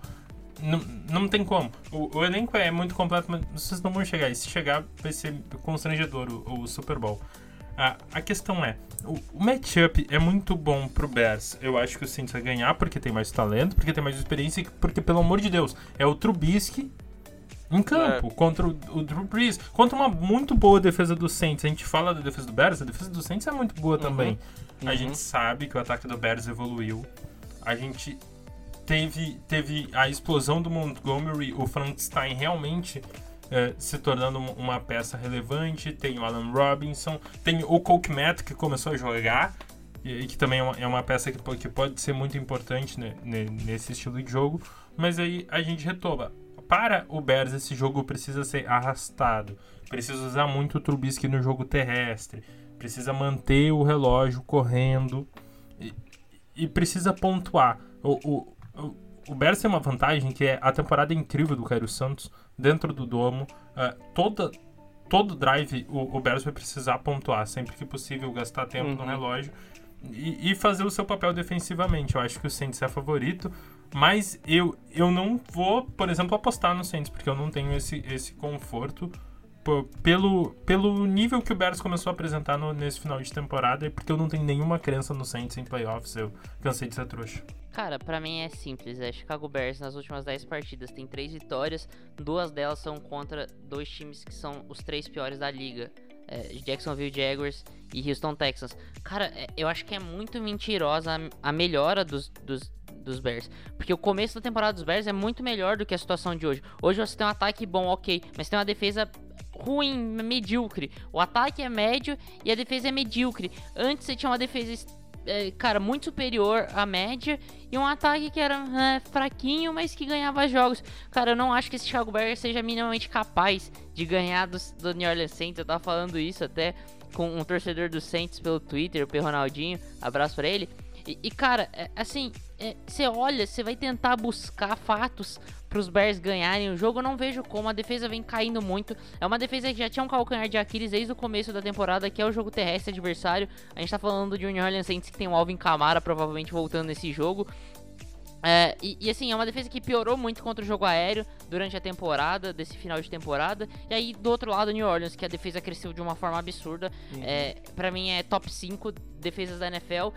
[SPEAKER 3] Não, não tem como. O, o, elenco é muito completo, mas vocês não vão chegar. E se chegar, vai ser constrangedor o, o Super Bowl. A, a questão é, o, o matchup é muito bom pro Bears. Eu acho que o Saints vai ganhar porque tem mais talento, porque tem mais experiência, porque, pelo amor de Deus, é o Trubisky em campo, é. contra o, o, Drew Brees, contra uma muito boa defesa do Saints. A gente fala da defesa do Bears, a defesa do Saints é muito boa uhum. também. Uhum. A gente sabe que o ataque do Bears evoluiu. A gente teve, teve a explosão do Montgomery, o Frankenstein realmente é, se tornando uma peça relevante. Tem o Alan Robinson, tem o Coke Matt que começou a jogar e, que também é uma, é uma peça que, que, pode ser muito importante né, nesse estilo de jogo. Mas aí a gente retoma para o Bears esse jogo precisa ser arrastado. Precisa usar muito o Trubisky no jogo terrestre. Precisa manter o relógio correndo. E, e precisa pontuar. O, o, o, o Bears tem uma vantagem que é a temporada incrível do Cairo Santos dentro do domo. Uh, toda, todo drive o, o Bears vai precisar pontuar sempre que possível, gastar tempo uhum. no relógio e, e, fazer o seu papel defensivamente. Eu acho que o Saints é favorito Mas eu, eu não vou, por exemplo, apostar no Saints, porque eu não tenho esse, esse conforto pelo, pelo nível que o Bears começou a apresentar no, nesse final de temporada e porque eu não tenho nenhuma crença no Saints em playoffs, eu cansei de ser trouxa.
[SPEAKER 2] Cara, para mim é simples, é Chicago Bears nas últimas 10 partidas tem 3 vitórias, duas delas são contra dois times que são os três piores da liga. É, Jacksonville Jaguars e Houston Texans. Cara, é, eu acho que é muito mentirosa a, a melhora dos, dos, dos Bears. Porque o começo da temporada dos Bears é muito melhor do que a situação de hoje. Hoje você tem um ataque bom, ok, mas tem uma defesa ruim, medíocre. O ataque é médio e a defesa é medíocre. Antes você tinha uma defesa, é, cara, muito superior à média e um ataque que era é, fraquinho, mas que ganhava jogos. Cara, eu não acho que esse Chicago Bears seja minimamente capaz de ganhar do, do New Orleans Saints. Eu tava falando isso até com um torcedor do Saints pelo Twitter, o. Ronaldinho. Abraço para ele. E, e, cara, é, assim, você é, olha, você vai tentar buscar fatos para os Bears ganharem o jogo. Eu não vejo como a defesa vem caindo muito. É uma defesa que já tinha um calcanhar de Aquiles desde o começo da temporada, que é o jogo terrestre adversário. A gente tá falando de um New Orleans Saints que tem o Alvin Kamara provavelmente voltando nesse jogo. É, e, e, assim, é uma defesa que piorou muito contra o jogo aéreo durante a temporada, desse final de temporada. E aí, do outro lado, New Orleans, que a defesa cresceu de uma forma absurda. Uhum. É, para mim, é top 5 defesas da NFL.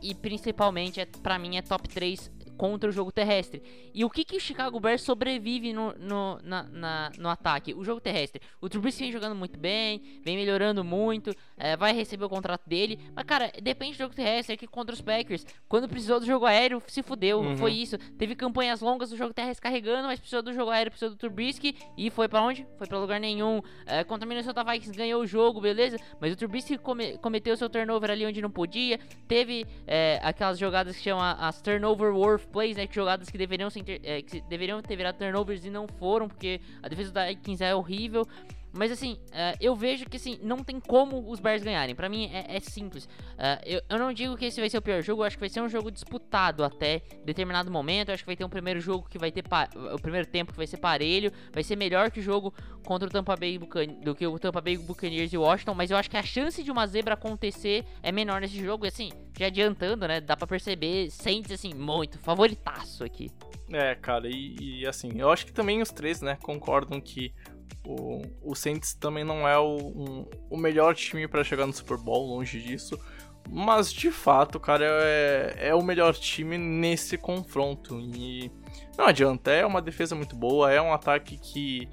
[SPEAKER 2] E principalmente, é, para mim, é top 3 contra o jogo terrestre. E o que, que o Chicago Bears sobrevive no, no, na, na, no ataque? O jogo terrestre. O Trubisky vem jogando muito bem, vem melhorando muito, é, vai receber o contrato dele. Mas, cara, depende do jogo terrestre. Aqui contra os Packers, quando precisou do jogo aéreo, se fudeu. Uhum. Foi isso. Teve campanhas longas do jogo terrestre carregando, mas precisou do jogo aéreo, precisou do Trubisky. E foi para onde? Foi para lugar nenhum. É, contra o Minnesota Vikings ganhou o jogo, beleza? Mas o Trubisky come, cometeu seu turnover ali onde não podia. Teve é, aquelas jogadas que chamam as turnover plays, né? Que jogadas que deveriam, ser, é, que deveriam ter virado turnovers e não foram, porque a defesa da Vikings é horrível. Mas assim, uh, eu vejo que assim, não tem como os Bears ganharem. Para mim é, é simples. Uh, eu, eu, não digo que esse vai ser o pior jogo, eu acho que vai ser um jogo disputado até determinado momento. Eu acho que vai ter um primeiro jogo que vai ter o primeiro tempo que vai ser parelho, vai ser melhor que o jogo contra o Tampa Bay Bucan do que o Tampa Bay Buccaneers e Washington, mas eu acho que a chance de uma zebra acontecer é menor nesse jogo. E assim, já adiantando, né, dá para perceber, sente assim muito favoritaço aqui.
[SPEAKER 1] É, cara, e, e assim, eu acho que também os três, né, concordam que o, o Saints também não é o, um, o melhor time para chegar no Super Bowl, longe disso. Mas de fato, cara, é, é o melhor time nesse confronto. E não adianta, é uma defesa muito boa, é um ataque que,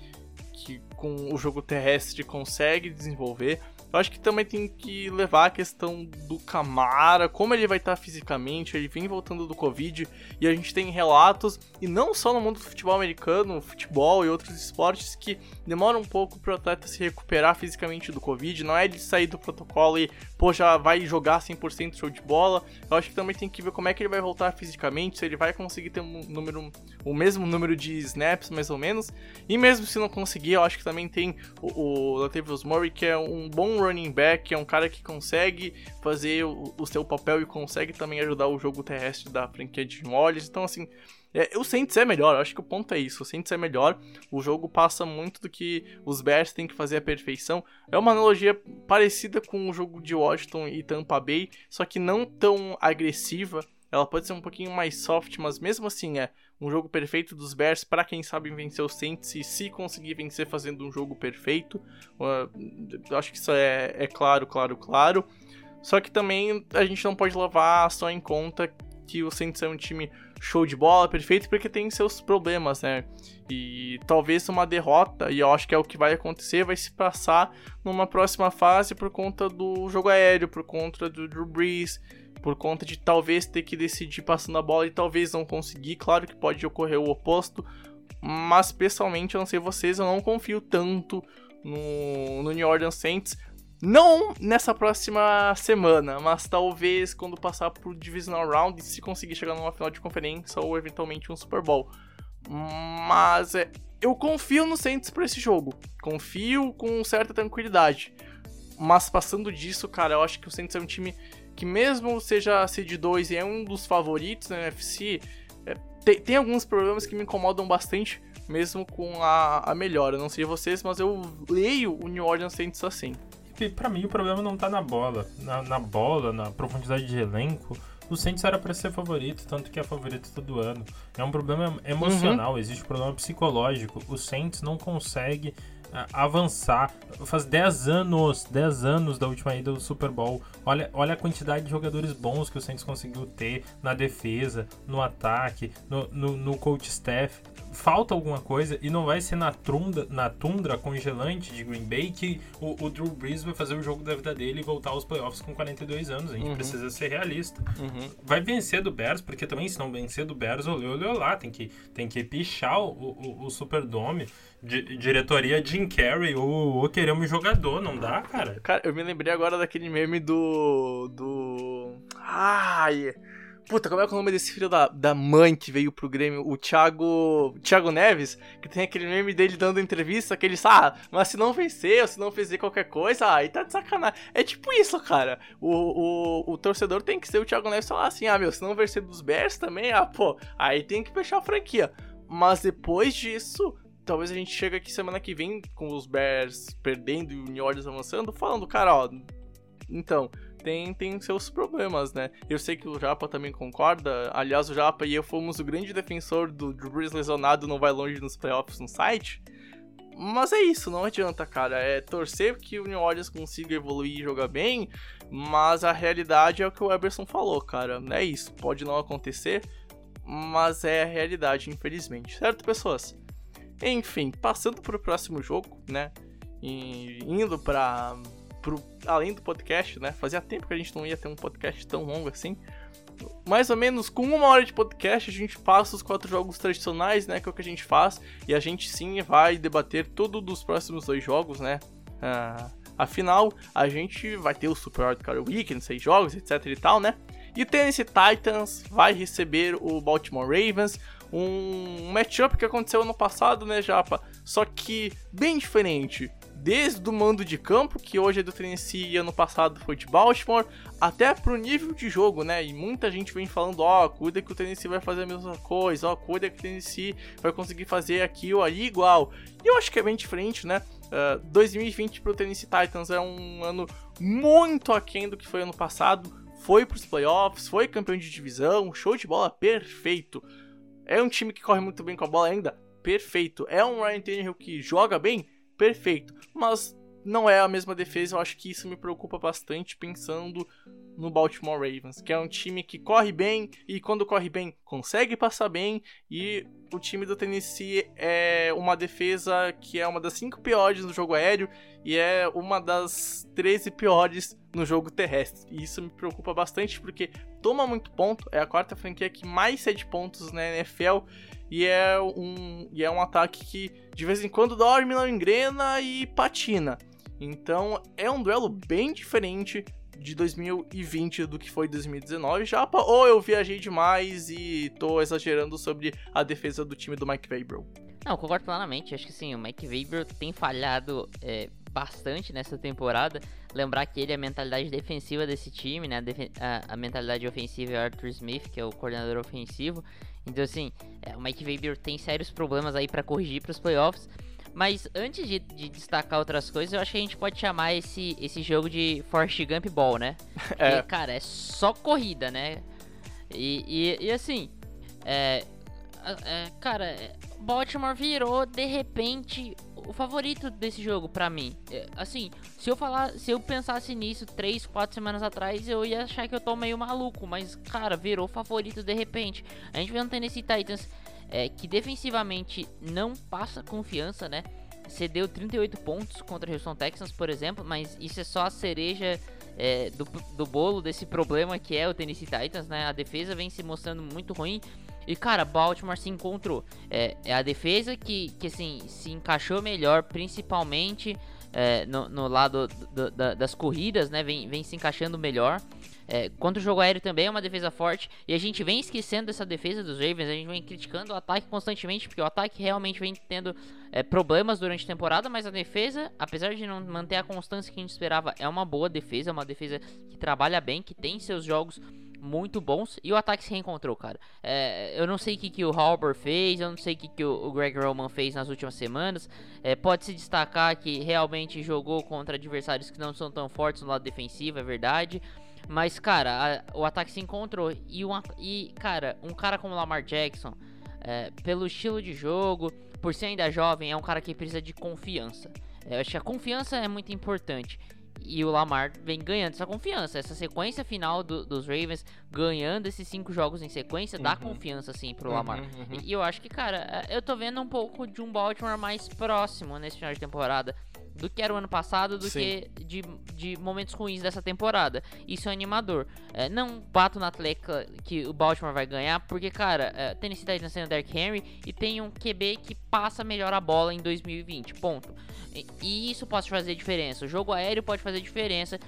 [SPEAKER 1] que com o jogo terrestre consegue desenvolver. Eu acho que também tem que levar a questão do Camara, como ele vai estar fisicamente, ele vem voltando do Covid, e a gente tem relatos, e não só no mundo do futebol americano, futebol e outros esportes, que demora um pouco para o atleta se recuperar fisicamente do Covid, não é de sair do protocolo e, pô, já vai jogar 100% show de bola. Eu acho que também tem que ver como é que ele vai voltar fisicamente, se ele vai conseguir ter um número, o mesmo número de snaps, mais ou menos, e mesmo se não conseguir, eu acho que também tem o, o Latavius Murray, que é um bom running back, é um cara que consegue fazer o, o seu papel e consegue também ajudar o jogo terrestre da franquia de Orleans. Então, assim, é, o Saints é melhor, acho que o ponto é isso. O Saints é melhor, o jogo passa muito do que os Bears têm que fazer a perfeição. É uma analogia parecida com o jogo de Washington e Tampa Bay, só que não tão agressiva. Ela pode ser um pouquinho mais soft, mas mesmo assim é um jogo perfeito dos Bears para quem sabe vencer o Saints e se conseguir vencer fazendo um jogo perfeito. Uh, acho que isso é, é claro, claro, claro. Só que também a gente não pode levar só em conta que o Saints é um time show de bola, perfeito, porque tem seus problemas, né? E talvez uma derrota, e eu acho que é o que vai acontecer, vai se passar numa próxima fase por conta do jogo aéreo, por conta do Drew Brees, por conta de talvez ter que decidir passando a bola e talvez não conseguir. Claro que pode ocorrer o oposto, mas pessoalmente, eu não sei vocês, eu não confio tanto no, no New Orleans Saints. Não nessa próxima semana, mas talvez quando passar pro Divisional Round e se conseguir chegar numa final de conferência ou eventualmente um Super Bowl. Mas é, eu confio no Saints para esse jogo. Confio com certa tranquilidade. Mas passando disso, cara, eu acho que o Saints é um time que mesmo seja seed 2 e é um dos favoritos na NFC, é, tem, tem, alguns problemas que me incomodam bastante, mesmo com a, a melhora. Não sei vocês, mas eu leio o New Orleans Saints assim.
[SPEAKER 3] E pra mim o problema não tá na bola. Na, na bola, na profundidade de elenco, O Saints era para ser favorito, tanto que é favorito todo ano. É um problema emocional, uhum. existe um problema psicológico. O Saints não consegue avançar. Faz 10 anos, 10 anos da última ida do Super Bowl. Olha, olha a quantidade de jogadores bons que o Saints conseguiu ter na defesa, no ataque, no, no, no coach staff falta alguma coisa e não vai ser na, trunda, na tundra congelante de Green Bay que o, o, Drew Brees vai fazer o jogo da vida dele e voltar aos playoffs com 42 anos. A gente uhum. precisa ser realista. Uhum. Vai vencer do Bears, porque também se não vencer do Bears, olhou, olhou lá. Tem que, tem que pichar o, o, o Superdome. Di, diretoria Jim Carrey ou, ou queremos jogador, não dá, cara?
[SPEAKER 1] Cara, eu me lembrei agora daquele meme do. do. Ai. Puta, como é, é o nome desse filho da, da mãe que veio pro Grêmio? O Thiago. Thiago Neves, que tem aquele meme dele dando entrevista, que ele ah, mas se não vencer, ou se não fizer qualquer coisa, aí tá de sacanagem. É tipo isso, cara. O, o, o torcedor tem que ser o Thiago Neves falar assim, ah, meu, se não vencer dos Bears também, ah, pô, aí tem que fechar a franquia. Mas depois disso, talvez a gente chegue aqui semana que vem com os Bears perdendo e o New Orleans avançando, falando, cara, ó, então, tem, tem seus problemas, né? Eu sei que o Japa também concorda. Aliás, o Japa e eu fomos o grande defensor do Drew Brees lesionado não vai longe nos playoffs no site. Mas é isso, não adianta, cara. É torcer que o New Orleans consiga evoluir e jogar bem, mas a realidade é o que o Eberson falou, cara. É isso, pode não acontecer, mas é a realidade, infelizmente. Certo, pessoas? Enfim, passando para o próximo jogo, né? E indo para pro, além do podcast, né? Fazia tempo que a gente não ia ter um podcast tão longo assim. Mais ou menos com uma hora de podcast a gente passa os quatro jogos tradicionais, né? Que é o que a gente faz. E a gente sim vai debater tudo dos próximos dois jogos, né? Ah, afinal, a gente vai ter o Super Hardcore Weekend, seis jogos, etc e tal, né? E Tennessee Titans vai receber o Baltimore Ravens, um matchup que aconteceu ano passado, né, Japa? Só que bem diferente desde o mando de campo, que hoje é do Tennessee e ano passado foi de Baltimore, até pro nível de jogo, né? E muita gente vem falando, ó, oh, cuida que o Tennessee vai fazer a mesma coisa, ó, oh, cuida que o Tennessee vai conseguir fazer aqui ou ali igual. E eu acho que é bem diferente, né? Uh, 2020 pro Tennessee Titans é um ano muito aquém do que foi ano passado. Foi pros playoffs, foi campeão de divisão, show de bola perfeito. É um time que corre muito bem com a bola ainda, perfeito. É um Ryan Tannehill que joga bem, perfeito. Mas não é a mesma defesa, eu acho que isso me preocupa bastante pensando no Baltimore Ravens, que é um time que corre bem e quando corre bem consegue passar bem e o time do Tennessee é uma defesa que é uma das cinco piores no jogo aéreo e é uma das 13 piores no jogo terrestre. E isso me preocupa bastante porque toma muito ponto, é a quarta franquia que mais cede pontos na NFL e é um, e é um ataque que de vez em quando dorme, não engrena e patina. Então é um duelo bem diferente de 2020 do que foi 2019 já, ou eu viajei demais e tô exagerando sobre a defesa do time do Mike Vrabel.
[SPEAKER 2] Não, concordo plenamente. Acho que sim, o Mike Vrabel tem falhado é, bastante nessa temporada. Lembrar que ele é a mentalidade defensiva desse time, né? A, a, mentalidade ofensiva é o Arthur Smith, que é o coordenador ofensivo. Então, assim, é, o Mike Weber tem sérios problemas aí para corrigir para os playoffs. Mas antes de, de, destacar outras coisas, eu acho que a gente pode chamar esse, esse jogo de Forrest Gump Ball, né? Porque, é. cara, é só corrida, né? E, e, e assim, é, é, cara, Baltimore virou de repente o favorito desse jogo para mim. É, assim, se eu falar, se eu pensasse nisso três, quatro semanas atrás, eu ia achar que eu tô meio maluco, mas cara, virou favorito de repente. A gente vê um Tennessee Titans é, que defensivamente não passa confiança, né? Cedeu 38 pontos contra o Houston Texans, por exemplo, mas isso é só a cereja é, do, do bolo desse problema que é o Tennessee Titans, né? A defesa vem se mostrando muito ruim. E, cara, Baltimore se encontrou. É, é a defesa que, que, assim, se encaixou melhor, principalmente é, no, no, lado do, do, das corridas, né? Vem, vem se encaixando melhor. É, quanto o jogo aéreo também é uma defesa forte. E a gente vem esquecendo dessa defesa dos Ravens. A gente vem criticando o ataque constantemente. Porque o ataque realmente vem tendo é, problemas durante a temporada. Mas a defesa, apesar de não manter a constância que a gente esperava, é uma boa defesa. É uma defesa que trabalha bem, que tem seus jogos muito bons. E o ataque se reencontrou, cara. É, eu não sei o que, que o Halber fez, eu não sei o que, que o, Greg Roman fez nas últimas semanas. É, pode se destacar que realmente jogou contra adversários que não são tão fortes no lado defensivo, é verdade. Mas, cara, a, o ataque se encontrou. E, uma, e, cara, um cara como Lamar Jackson, é, pelo estilo de jogo, por ser ainda jovem, é um cara que precisa de confiança. Eu acho que a confiança é muito importante. E o Lamar vem ganhando essa confiança. Essa sequência final do, dos Ravens, ganhando esses cinco jogos em sequência, dá
[SPEAKER 1] Uhum.
[SPEAKER 2] confiança, assim, pro
[SPEAKER 1] Uhum,
[SPEAKER 2] Lamar.
[SPEAKER 1] uhum.
[SPEAKER 2] E, e eu acho que, cara, é, eu tô vendo um pouco de um Baltimore mais próximo nesse final de temporada do que era o ano passado, do
[SPEAKER 1] Sim.
[SPEAKER 2] que de, de momentos ruins dessa temporada. Isso é animador. É, não bato na tecla que o Baltimore vai ganhar, porque, cara, é, Tennessee tá sendo Derrick Henry e tem um QB que passa melhor a bola em 2020, ponto. E, isso pode fazer diferença. O jogo aéreo pode fazer diferença.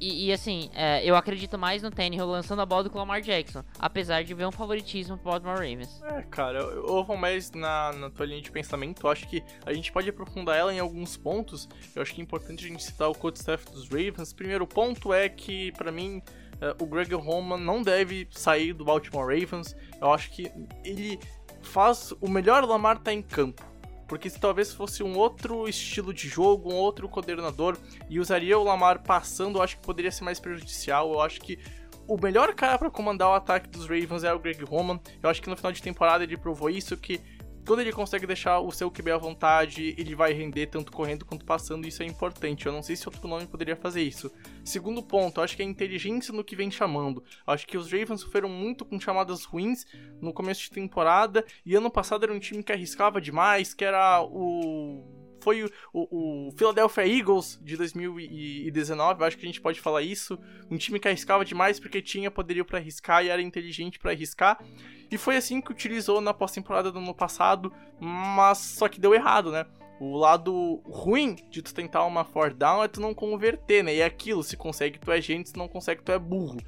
[SPEAKER 2] E, e, assim, é, eu acredito mais no Tannehill lançando a bola do que o Lamar Jackson, apesar de ver um favoritismo pro Baltimore Ravens.
[SPEAKER 1] É, cara, eu, eu vou mais na, na tua linha de pensamento. Eu acho que a gente pode aprofundar ela em alguns pontos. Eu acho que é importante a gente citar o coach staff dos Ravens. Primeiro ponto é que, pra mim, é, o Greg Roman não deve sair do Baltimore Ravens. Eu acho que ele faz o melhor Lamar tá em campo. Porque se talvez fosse um outro estilo de jogo, um outro coordenador, e usaria o Lamar passando, eu acho que poderia ser mais prejudicial. Eu acho que o melhor cara para comandar o ataque dos Ravens é o Greg Roman. Eu acho que no final de temporada ele provou isso, que quando ele consegue deixar o seu QB à vontade, ele vai render tanto correndo quanto passando, isso é importante. Eu não sei se outro nome poderia fazer isso. Segundo ponto, acho que é inteligência no que vem chamando. Acho que os Ravens sofreram muito com chamadas ruins no começo de temporada, e ano passado era um time que arriscava demais, que era o foi o, o, o, Philadelphia Eagles de 2019, eu acho que a gente pode falar isso. Um time que arriscava demais porque tinha poderio para arriscar e era inteligente para arriscar. E foi assim que utilizou na pós-temporada do ano passado, mas só que deu errado, né? O lado ruim de tu tentar uma fourth down é tu não converter, né? E é aquilo, se consegue tu é gente, se não consegue tu é burro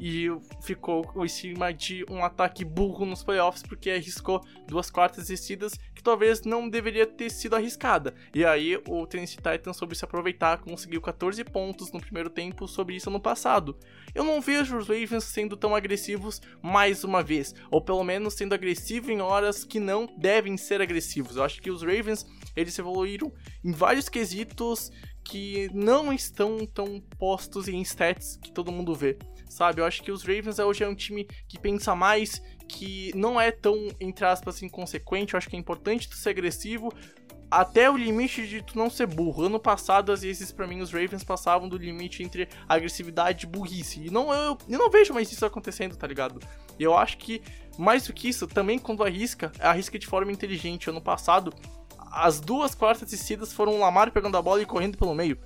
[SPEAKER 1] e ficou em cima de um ataque burro nos playoffs porque arriscou duas quartas descidas talvez não deveria ter sido arriscada. E aí o Tennessee Titans soube se aproveitar, conseguiu 14 pontos no primeiro tempo sobre isso no passado. Eu não vejo os Ravens sendo tão agressivos mais uma vez, ou pelo menos sendo agressivo em horas que não devem ser agressivos. Eu acho que os Ravens, eles evoluíram em vários quesitos que não estão tão postos em stats que todo mundo vê sabe? Eu acho que os Ravens hoje é um time que pensa mais, que não é tão, entre aspas, inconsequente. Eu acho que é importante tu ser agressivo até o limite de tu não ser burro. Ano passado, às vezes, para mim, os Ravens passavam do limite entre agressividade e burrice. E não, eu, eu não vejo mais isso acontecendo, tá ligado? E eu acho que, mais do que isso, também quando arrisca, arrisca de forma inteligente. Ano passado, as duas quartas descidas foram o Lamar pegando a bola e correndo pelo meio.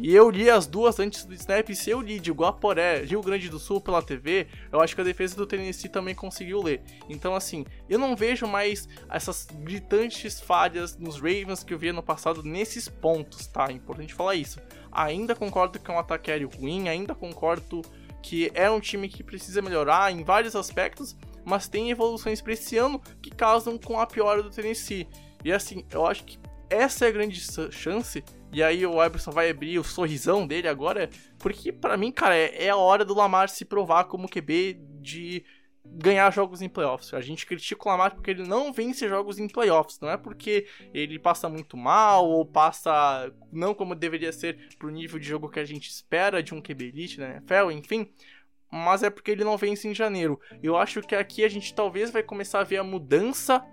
[SPEAKER 1] E eu li as duas antes do snap, e se eu li de Guaporé, Rio Grande do Sul pela TV, eu acho que a defesa do Tennessee também conseguiu ler. Então, assim, eu não vejo mais essas gritantes falhas nos Ravens que eu via no passado nesses pontos, tá? É importante falar isso. Ainda concordo que é um ataque aéreo ruim, ainda concordo que é um time que precisa melhorar em vários aspectos, mas tem evoluções para esse ano que causam com a piora do Tennessee. E assim, eu acho que essa é a grande chance e aí o Eberson vai abrir o sorrisão dele agora, porque para mim, cara, é, é, a hora do Lamar se provar como QB de ganhar jogos em playoffs. A gente critica o Lamar porque ele não vence jogos em playoffs, não é porque ele passa muito mal ou passa não como deveria ser pro nível de jogo que a gente espera de um QB elite na NFL, enfim, mas é porque ele não vence em janeiro. Eu acho que aqui a gente talvez vai começar a ver a mudança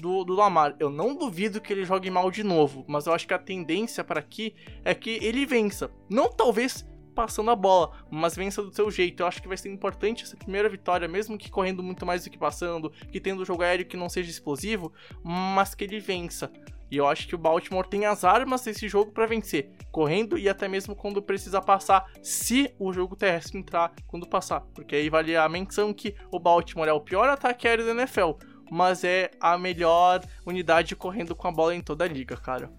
[SPEAKER 1] do, do, Lamar. Eu não duvido que ele jogue mal de novo, mas eu acho que a tendência para aqui é que ele vença. Não talvez passando a bola, mas vença do seu jeito. Eu acho que vai ser importante essa primeira vitória, mesmo que correndo muito mais do que passando, que tendo jogo aéreo que não seja explosivo, mas que ele vença. E eu acho que o Baltimore tem as armas desse jogo para vencer, correndo e até mesmo quando precisa passar, se o jogo terrestre entrar quando passar. Porque aí vale a menção que o Baltimore é o pior ataque aéreo da NFL, mas é a melhor unidade correndo com a bola em toda a liga, cara.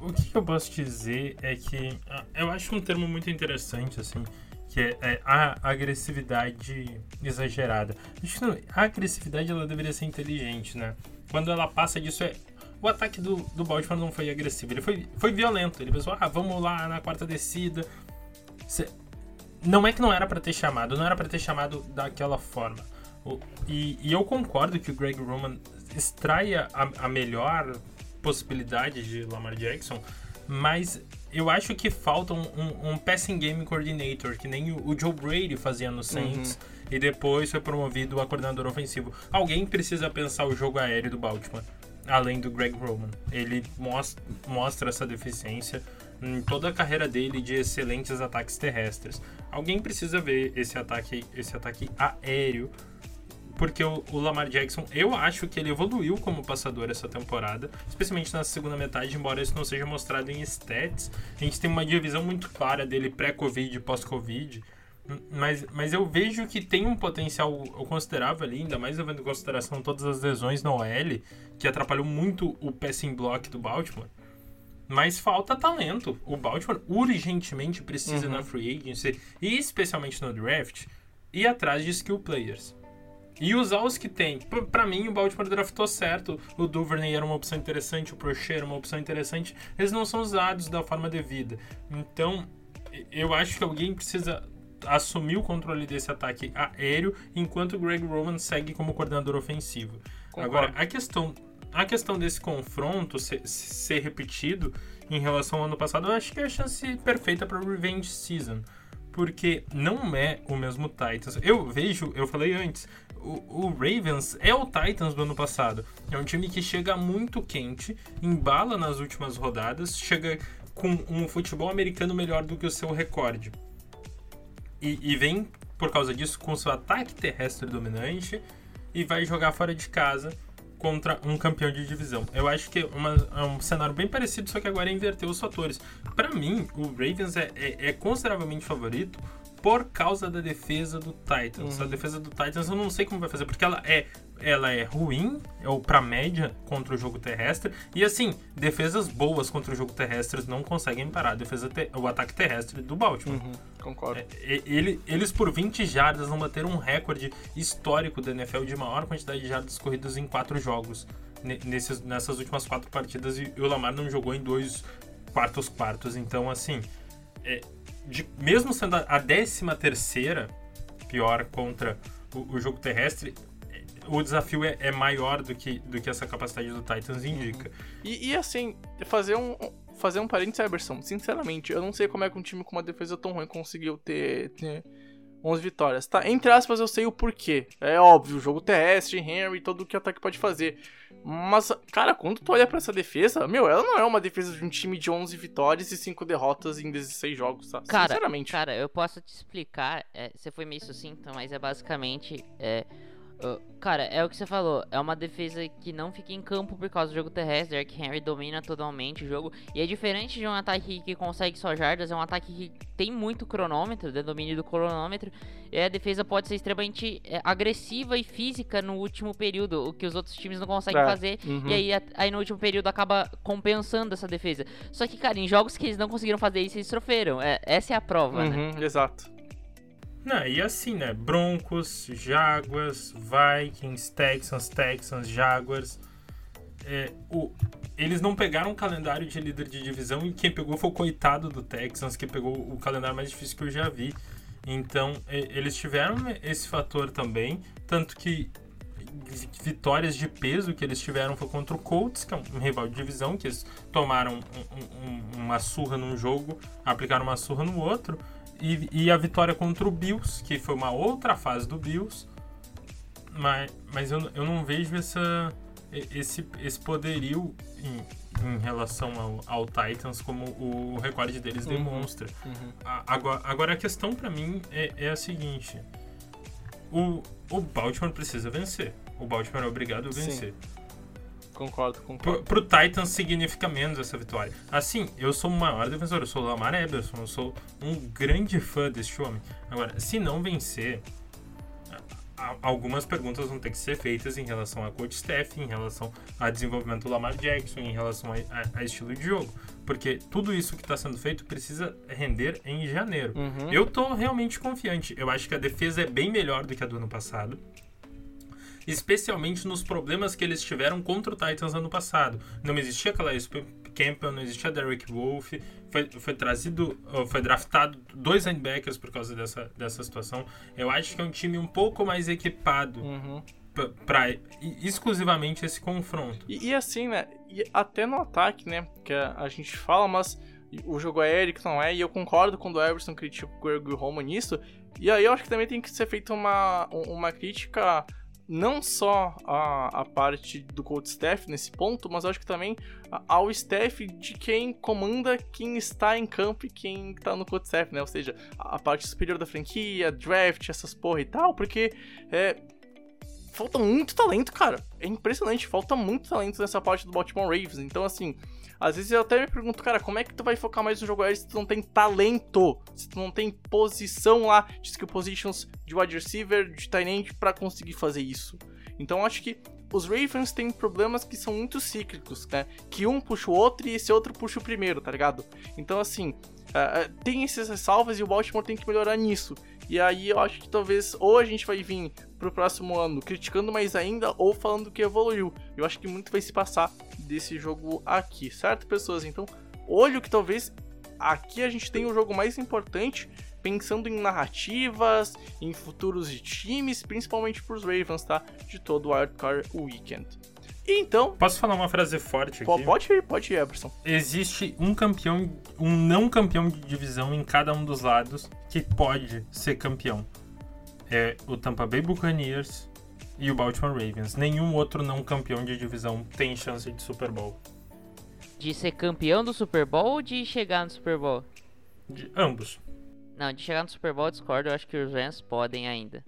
[SPEAKER 3] O que eu posso dizer é que eu acho um termo muito interessante, assim, que é, é a agressividade exagerada. Acho que a agressividade ela deveria ser inteligente, né? Quando ela passa disso, é, o ataque do, do Baltimore não foi agressivo, ele foi, foi violento. Ele pensou, ah, vamos lá na quarta descida. Cê, não é que não era para ter chamado, não era para ter chamado daquela forma. E, e, eu concordo que o Greg Roman extraia a, a melhor possibilidade de Lamar Jackson, mas eu acho que falta um, um, um passing game coordinator, que nem o, o Joe Brady fazia no Saints. E depois foi promovido a coordenador ofensivo. Alguém precisa pensar o jogo aéreo do Baltimore, além do Greg Roman. Ele mostra, mostra essa deficiência em toda a carreira dele de excelentes ataques terrestres. Alguém precisa ver esse ataque, esse ataque aéreo porque o, o, Lamar Jackson, eu acho que ele evoluiu como passador essa temporada, especialmente na segunda metade, embora isso não seja mostrado em stats. A gente tem uma divisão muito clara dele pré-Covid e pós-Covid. Mas, mas eu vejo que tem um potencial considerável ali, ainda mais levando em consideração todas as lesões na OL, que atrapalhou muito o passing block do Baltimore. Mas falta talento. O Baltimore urgentemente precisa uhum. na free agency, e especialmente no draft, ir atrás de skill players. E usar os que tem. para mim, o Baltimore draftou certo. O Duvernay era uma opção interessante, o Prochet era uma opção interessante. Eles não são usados da forma devida. Então, eu acho que alguém precisa assumir o controle desse ataque aéreo, enquanto o Greg Roman segue como coordenador ofensivo. Concordo. Agora, a questão, a questão desse confronto ser, ser repetido em relação ao ano passado, eu acho que é a chance perfeita para Revenge Season porque não é o mesmo Titans. Eu vejo, eu falei antes, o, Ravens é o Titans do ano passado. É um time que chega muito quente, embala nas últimas rodadas, chega com um futebol americano melhor do que o seu recorde. E, e vem, por causa disso, com seu ataque terrestre dominante e vai jogar fora de casa contra um campeão de divisão. Eu acho que é, uma, é um cenário bem parecido, só que agora é inverter os fatores. Para mim, o Ravens é, é, é, consideravelmente favorito por causa da defesa do Titans. Uhum. A defesa do Titans eu não sei como vai fazer, porque ela é ela é ruim, ou para média contra o jogo terrestre. E assim, defesas boas contra o jogo terrestre não conseguem parar a defesa o ataque terrestre do Baltimore.
[SPEAKER 1] Uhum, concordo.
[SPEAKER 3] É, ele, eles por 20 jardas vão bater um recorde histórico da NFL de maior quantidade de jardas corridas em quatro jogos. Nesses, nessas últimas quatro partidas e o Lamar não jogou em dois quartos quartos. Então, assim, é, de, mesmo sendo a, 13 terceira pior contra o, o, jogo terrestre, o desafio é, é, maior do que, do que essa capacidade do Titans indica. Uhum.
[SPEAKER 1] E, e, assim, fazer um, fazer um parênteses, Eberson, sinceramente, eu não sei como é que um time com uma defesa tão ruim conseguiu ter, ter 11 vitórias. Tá, entre aspas, eu sei o porquê. É óbvio, jogo terrestre, Henry, todo o que o ataque pode fazer. Mas, cara, quando tu olha pra essa defesa, meu, ela não é uma defesa de um time de 11 vitórias e 5 derrotas em 16 jogos, tá?
[SPEAKER 2] Cara, Sinceramente. Cara, eu posso te explicar, é, você foi meio sucinto, mas é basicamente... É, cara, é o que você falou. É uma defesa que não fica em campo por causa do jogo terrestre. Derrick Henry domina totalmente o jogo. E é diferente de um ataque que consegue só jardas. É um ataque que tem muito cronômetro, de domínio do cronômetro. E a defesa pode ser extremamente é, agressiva e física no último período, o que os outros times não conseguem é. fazer. Uhum. E aí, aí no último período acaba compensando essa defesa. Só que, cara, em jogos que eles não conseguiram fazer isso, eles sofreram. É, essa é a prova, né?
[SPEAKER 1] uhum, né? Exato.
[SPEAKER 3] Não, e assim, né? Broncos, Jaguars, Vikings, Texans, Texans, Jaguars. É, o, eles não pegaram o calendário de líder de divisão e quem pegou foi o coitado do Texans, que pegou o calendário mais difícil que eu já vi. Então, eles tiveram esse fator também, tanto que vitórias de peso que eles tiveram foi contra o Colts, que é um rival de divisão, que eles tomaram um, um, uma surra num jogo, aplicaram uma surra no outro. E, e, a vitória contra o Bills, que foi uma outra fase do Bills. Mas, mas eu, eu não vejo essa, esse, esse poderio em, em relação ao, ao, Titans como o recorde deles uhum, demonstra. Uhum. agora, agora a questão para mim é, é, a seguinte: o, o Baltimore precisa vencer. O Baltimore é obrigado a vencer. Sim.
[SPEAKER 1] Concordo, concordo.
[SPEAKER 3] Pro, pro Titans significa menos essa vitória. Assim, eu sou o maior defensor, eu sou o Lamar Eberson, eu sou um grande fã deste homem. Agora, se não vencer, algumas perguntas vão ter que ser feitas em relação a coach staff, em relação a desenvolvimento do Lamar Jackson, em relação a, a, a estilo de jogo. Porque tudo isso que está sendo feito precisa render em janeiro. Uhum. Eu tô realmente confiante. Eu acho que a defesa é bem melhor do que a do ano passado especialmente nos problemas que eles tiveram contra o Titans ano passado. Não existia aquela Campbell, não existia Derek Wolf, foi, foi trazido, foi draftado dois linebackers por causa dessa, dessa situação. Eu acho que é um time um pouco mais equipado. Uhum para exclusivamente esse confronto.
[SPEAKER 1] E, e, assim, né? E até no ataque, né? Que a, a, gente fala, mas o jogo aéreo que não é, e eu concordo quando o Everson critica o Greg Roman nisso, e aí eu acho que também tem que ser feita uma, uma crítica não só a, a parte do coach staff nesse ponto, mas acho que também ao staff de quem comanda quem está em campo e quem está no coach staff, né? Ou seja, a parte superior da franquia, draft, essas porra e tal, porque é, falta muito talento, cara. É impressionante, falta muito talento nessa parte do Baltimore Ravens. Então, assim, às vezes eu até me pergunto, cara, como é que tu vai focar mais no jogo aéreo se tu não tem talento? Se tu não tem posição lá, de skill positions de wide receiver, de tight end pra conseguir fazer isso. Então acho que os Ravens têm problemas que são muito cíclicos, né? Que um puxa o outro e esse outro puxa o primeiro, tá ligado? Então assim, uh, tem esses ressalvas e o Baltimore tem que melhorar nisso. E aí eu acho que talvez ou a gente vai vir pro próximo ano criticando mais ainda ou falando que evoluiu. Eu acho que muito vai se passar desse jogo aqui, certo, pessoas? Então, olho que talvez aqui a gente tenha o jogo mais importante pensando em narrativas, em futuros de times, principalmente pros Ravens, tá? De todo o Wildcard Weekend. Então.
[SPEAKER 3] Posso falar uma frase forte aqui?
[SPEAKER 1] Pode ir, pode ir, Eberson.
[SPEAKER 3] Existe um campeão, um não campeão de divisão em cada um dos lados que pode ser campeão. É o Tampa Bay Buccaneers e o Baltimore Ravens. Nenhum outro não campeão de divisão tem chance de Super Bowl.
[SPEAKER 2] De ser campeão do Super Bowl ou de chegar no Super Bowl?
[SPEAKER 3] De ambos.
[SPEAKER 2] Não, de chegar no Super Bowl, discordo. Eu acho que os Rams podem ainda.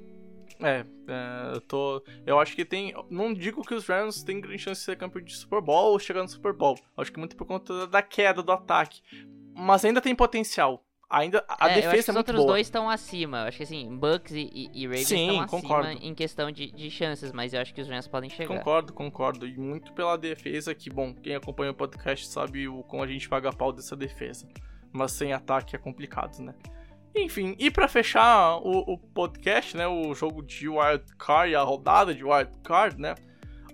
[SPEAKER 1] É, é, eu tô. Eu acho que tem. Não digo que os Rams têm grande chance de ser campeão de Super Bowl ou chegar no Super Bowl. Acho que muito por conta da queda do ataque. Mas ainda tem potencial. Ainda a
[SPEAKER 2] é,
[SPEAKER 1] defesa
[SPEAKER 2] eu acho que
[SPEAKER 1] é
[SPEAKER 2] os
[SPEAKER 1] muito
[SPEAKER 2] outros
[SPEAKER 1] boa.
[SPEAKER 2] dois estão acima. Eu acho que assim, Bucks e, e, e Ravens
[SPEAKER 1] Sim,
[SPEAKER 2] estão acima
[SPEAKER 1] concordo.
[SPEAKER 2] em questão de, de chances, mas eu acho que os Rams podem chegar.
[SPEAKER 1] Concordo, concordo. E muito pela defesa, que, bom, quem acompanha o podcast sabe o como a gente paga pau dessa defesa. Mas sem ataque é complicado, né? Enfim, e pra fechar o, o podcast, né? O jogo de Wild Card, a rodada de Wild Card, né?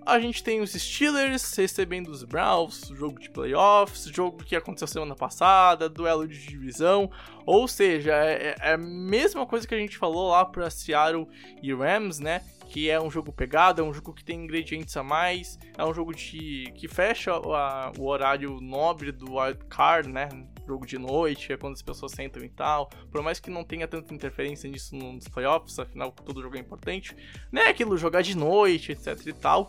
[SPEAKER 1] A gente tem os Steelers recebendo os Browns, jogo de playoffs, jogo que aconteceu semana passada, duelo de divisão. Ou seja, é, é a mesma coisa que a gente falou lá pra Seattle e Rams, né? Que é um jogo pegado, é um jogo que tem ingredientes a mais, é um jogo de, que fecha a- o horário nobre do Wild Card, né? Jogo de noite, é quando as pessoas sentam e tal. Por mais que não tenha tanta interferência nisso nos playoffs, afinal todo jogo é importante, né? Aquilo jogar de noite, etc e tal.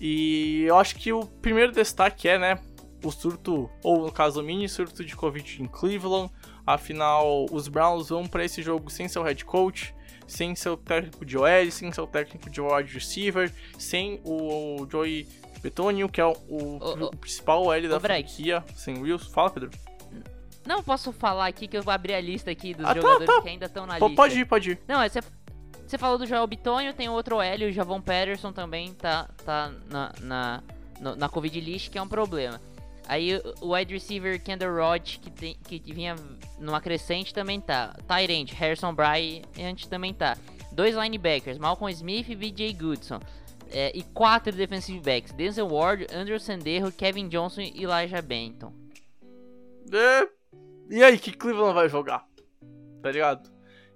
[SPEAKER 1] E eu acho que o primeiro destaque é, né, o surto, ou no caso o mini surto de Covid em Cleveland. Afinal, os Browns vão para esse jogo sem seu head coach, sem seu técnico de OL, sem seu técnico de wide receiver, sem o Joey Betonio, que é o, o- o principal OL da franquia, sem Wilson. Fala, Pedro.
[SPEAKER 2] Não posso falar aqui que eu vou abrir a lista aqui dos
[SPEAKER 1] Ah, tá,
[SPEAKER 2] jogadores
[SPEAKER 1] tá.
[SPEAKER 2] que ainda estão na
[SPEAKER 1] Pô,
[SPEAKER 2] lista.
[SPEAKER 1] pode ir, pode ir.
[SPEAKER 2] Não, é, você, você falou do Joel Bitonio, tem outro OL, o Javon Patterson também tá, tá na, na, no- na Covid list, que é um problema. Aí o- wide receiver Kendall Rod, que, tem, que vinha numa crescente, também tá. Tyrant, Harrison Bryant também tá. Dois linebackers, Malcolm Smith e BJ Goodson. É, e quatro defensive backs, Denzel Ward, Andrew Senderro, Kevin Johnson e Elijah Benton.
[SPEAKER 1] É, E aí, que Cleveland vai jogar? Tá ligado?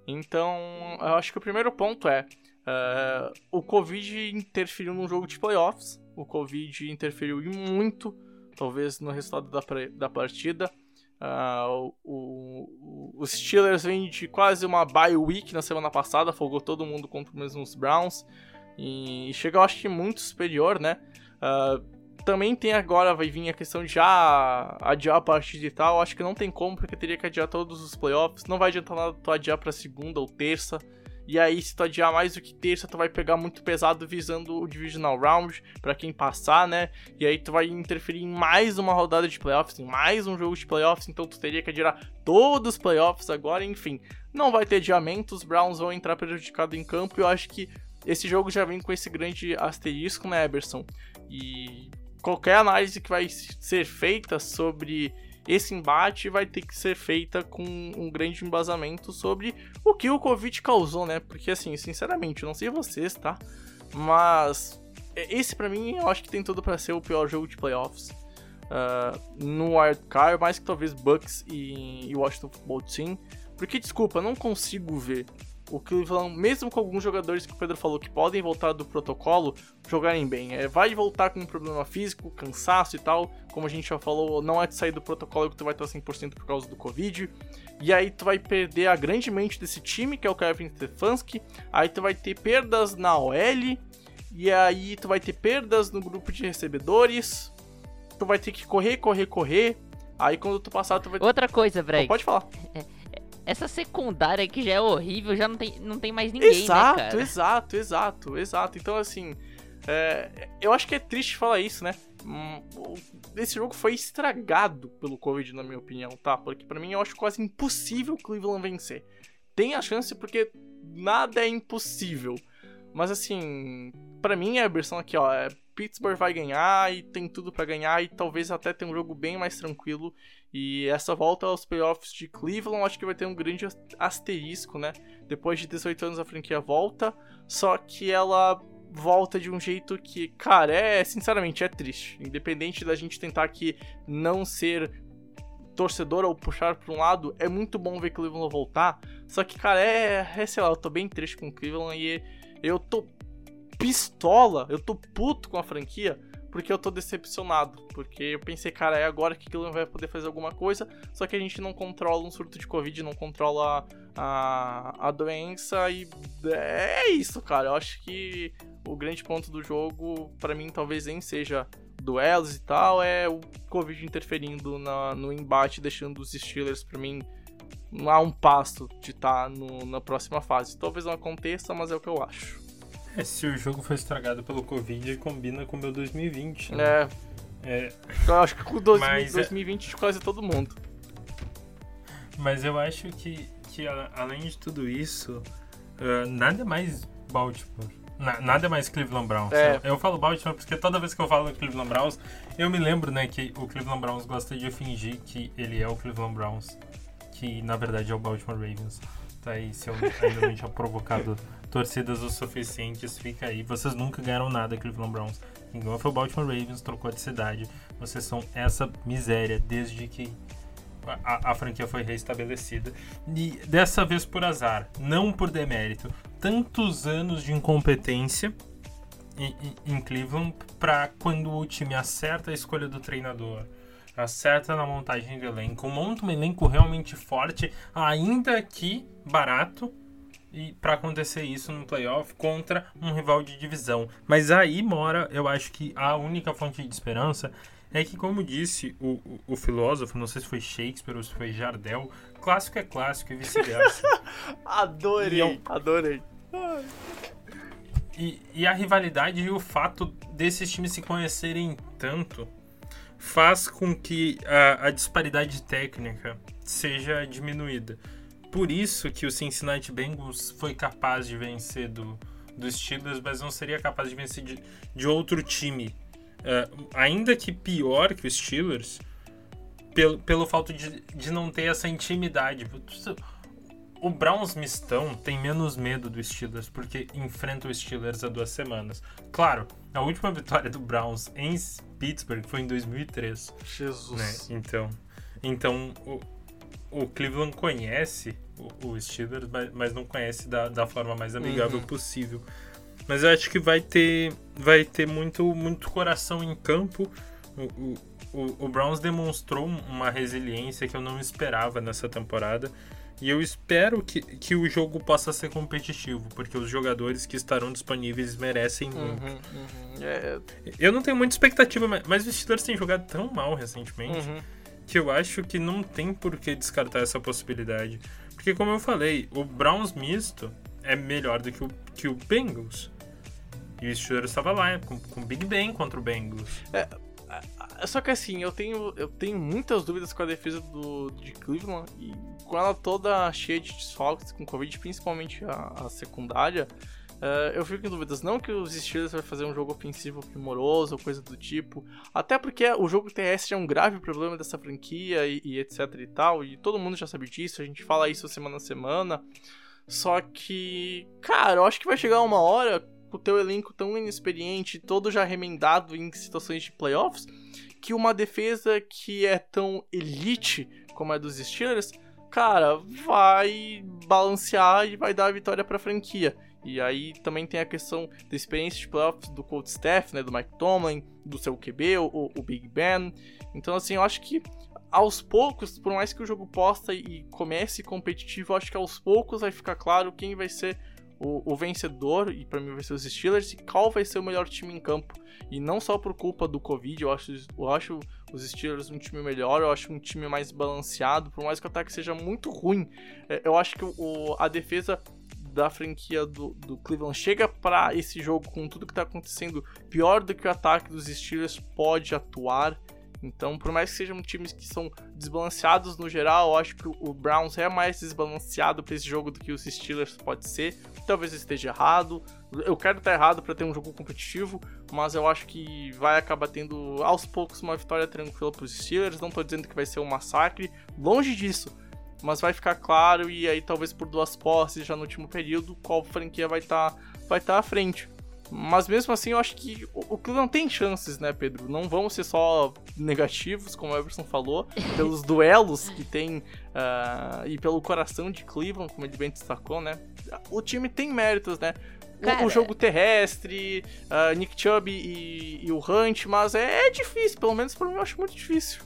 [SPEAKER 1] Então, eu acho que o primeiro ponto é. é, o Covid interferiu no jogo de playoffs. O Covid interferiu muito, talvez, no resultado da, da partida. Ah, o, o- os Steelers vêm de quase uma bye week na semana passada, folgou todo mundo contra os mesmos Browns. E chega, eu acho que muito superior, né? Ah, também tem agora, vai vir a questão de já adiar a partida e tal. Acho que não tem como, porque teria que adiar todos os playoffs. Não vai adiantar nada tu adiar pra segunda ou terça. E aí, se tu adiar mais do que terça, tu vai pegar muito pesado visando o Divisional Round, pra quem passar, né? E aí tu vai interferir em mais uma rodada de playoffs, em mais um jogo de playoffs, então tu teria que adiar todos os playoffs agora, enfim. Não vai ter adiamento, os Browns vão entrar prejudicados em campo, e eu acho que esse jogo já vem com esse grande asterisco, né, Eberson? E qualquer análise que vai ser feita sobre esse embate vai ter que ser feita com um grande embasamento sobre o que o Covid causou, né? Porque, assim, sinceramente, eu não sei vocês, tá? Mas esse pra mim eu acho que tem tudo pra ser o pior jogo de playoffs. ah, no Wild Card, mais que talvez Bucks e, e Washington Football Team. Porque, desculpa, não consigo ver o Cleveland, mesmo com alguns jogadores que o Pedro falou que podem voltar do protocolo, jogarem bem. É, vai voltar com um problema físico, cansaço e tal. Como a gente já falou, não é de sair do protocolo que tu vai estar 100% por causa do Covid. E aí tu vai perder a grande mente desse time, que é o Kevin Stefanski. Aí tu vai ter perdas na OL. E aí tu vai ter perdas no grupo de recebedores. Tu vai ter que correr, correr, correr. Aí quando tu passar, tu vai...
[SPEAKER 2] Outra coisa, Breg.
[SPEAKER 1] Pode falar.
[SPEAKER 2] Essa secundária que já é horrível, já não tem, não tem mais ninguém,
[SPEAKER 1] exato,
[SPEAKER 2] né, cara?
[SPEAKER 1] Exato, exato, exato. Então, assim, é, eu acho que é triste falar isso, né? Hum, esse jogo foi estragado pelo Covid, na minha opinião, tá? Porque para mim eu acho quase impossível o Cleveland vencer. Tem a chance porque nada é impossível. Mas assim, para mim a versão aqui, ó, é Pittsburgh vai ganhar e tem tudo para ganhar e talvez até tenha um jogo bem mais tranquilo. E essa volta aos playoffs de Cleveland, acho que vai ter um grande asterisco, né? Depois de 18 anos a franquia volta, só que ela volta de um jeito que, cara, é sinceramente é triste. Independente da gente tentar aqui não ser torcedor ou puxar para um lado, é muito bom ver Cleveland voltar. Só que, cara, é, é sei lá, eu tô bem triste com Cleveland e eu tô pistola, eu tô puto com a franquia, porque eu tô decepcionado. Porque eu pensei, cara, é agora que aquilo vai poder fazer alguma coisa, só que a gente não controla um surto de Covid, não controla a, a doença e é isso, cara. Eu acho que o grande ponto do jogo, para mim, talvez nem seja duelos e tal, é o Covid interferindo na, no embate, deixando os Steelers, pra mim, a um passo de estar tá na próxima fase. Talvez não aconteça, mas é o que eu acho.
[SPEAKER 3] É, se o jogo foi estragado pelo Covid, combina com o meu 2020, né?
[SPEAKER 1] É. é. Eu acho que com o 2020 de quase todo mundo.
[SPEAKER 3] Mas eu acho que, que além de tudo isso, uh, nada mais Baltimore. Na, nada mais Cleveland Browns.
[SPEAKER 1] É.
[SPEAKER 3] Eu, eu, falo Baltimore porque toda vez que eu falo Cleveland Browns, eu me lembro, né, que o Cleveland Browns gosta de fingir que ele é o Cleveland Browns, que na verdade é o Baltimore Ravens. Tá aí, se eu ainda não tinha provocado torcidas o suficientes, fica aí. Vocês nunca ganharam nada, Cleveland Browns. Quem ganhou foi o Baltimore Ravens, trocou de cidade. Vocês são essa miséria desde que a, a, franquia foi reestabelecida. E dessa vez por azar, não por demérito. Tantos anos de incompetência em, em Cleveland para quando o time acerta a escolha do treinador acerta na montagem do elenco, monta um elenco realmente forte, ainda que barato, e para acontecer isso no playoff contra um rival de divisão. Mas aí mora, eu acho que a única fonte de esperança é que, como disse o, o, o filósofo, não sei se foi Shakespeare ou se foi Jardel, clássico é clássico e vice-versa.
[SPEAKER 1] adorei, eu, adorei.
[SPEAKER 3] E, e a rivalidade e o fato desses times se conhecerem tanto faz com que a, a disparidade técnica seja diminuída por isso que o Cincinnati Bengals foi capaz de vencer do, do Steelers, mas não seria capaz de vencer de, de outro time. Uh, ainda que pior que o Steelers, pelo, pelo fato de, de não ter essa intimidade. O Browns mistão tem menos medo do Steelers, porque enfrenta o Steelers há duas semanas. Claro, a última vitória do Browns em Pittsburgh foi em 2003.
[SPEAKER 1] Jesus.
[SPEAKER 3] Né? Então, então o, o Cleveland conhece o, o Steelers, mas, mas, não conhece da, da forma mais amigável uhum. possível. Mas eu acho que vai ter, vai ter muito, muito coração em campo. O, o, o Browns demonstrou uma resiliência que eu não esperava nessa temporada. E eu espero que, que o jogo possa ser competitivo, porque os jogadores que estarão disponíveis merecem uhum, muito. Uhum. É... Eu não tenho muita expectativa, mas os Steelers têm jogado tão mal recentemente uhum. que eu acho que não tem por que descartar essa possibilidade. Porque, como eu falei, o Browns misto é melhor do que o, que o Bengals. E o Steelers estava lá, com, com Big Ben contra o Bengals.
[SPEAKER 1] É, é, só que assim, eu tenho, eu tenho muitas dúvidas com a defesa do, de Cleveland e com ela toda cheia de desfalques com Covid, principalmente a, a secundária. Uh, eu fico em dúvidas. Não que os Steelers vai fazer um jogo ofensivo primoroso ou coisa do tipo. Até porque o jogo terrestre é um grave problema dessa franquia e, e, etc e tal. E todo mundo já sabe disso. A gente fala isso semana a semana. Só que, cara, eu acho que vai chegar uma hora com o teu elenco tão inexperiente, todo já remendado em situações de playoffs, que uma defesa que é tão elite como a dos Steelers cara, vai balancear e vai dar a vitória pra franquia. E aí também tem a questão da experiência de playoffs do coach staff, né, do Mike Tomlin, do seu QB, o, o Big Ben. Então, assim, eu acho que aos poucos, por mais que o jogo posta e comece competitivo, eu acho que aos poucos vai ficar claro quem vai ser o, o vencedor, e para mim vai ser os Steelers, e qual vai ser o melhor time em campo. E não só por culpa do Covid, eu acho, eu acho os Steelers um time melhor, eu acho um time mais balanceado, por mais que o ataque seja muito ruim, é, eu acho que o, a defesa da franquia do, do Cleveland chega para esse jogo com tudo que tá acontecendo pior do que o ataque dos Steelers pode atuar. Então, por mais que sejam times que são desbalanceados no geral, eu acho que o Browns é mais desbalanceado para esse jogo do que os Steelers pode ser. Talvez eu esteja errado. Eu quero estar errado para ter um jogo competitivo, mas eu acho que vai acabar tendo aos poucos uma vitória tranquila para os Steelers. Não estou dizendo que vai ser um massacre, longe disso. Mas vai ficar claro e aí talvez por duas posses já no último período qual franquia vai estar tá, vai estar tá à frente. Mas mesmo assim, eu acho que o, Cleveland tem chances, né, Pedro? Não vamos ser só negativos, como o Everson falou, pelos duelos que tem uh, e pelo coração de Cleveland, como ele bem destacou, né? O time tem méritos, né? Cara, o, jogo terrestre, uh, Nick Chubb e, e, o Hunt, mas é, é difícil, pelo menos pra mim eu acho muito difícil.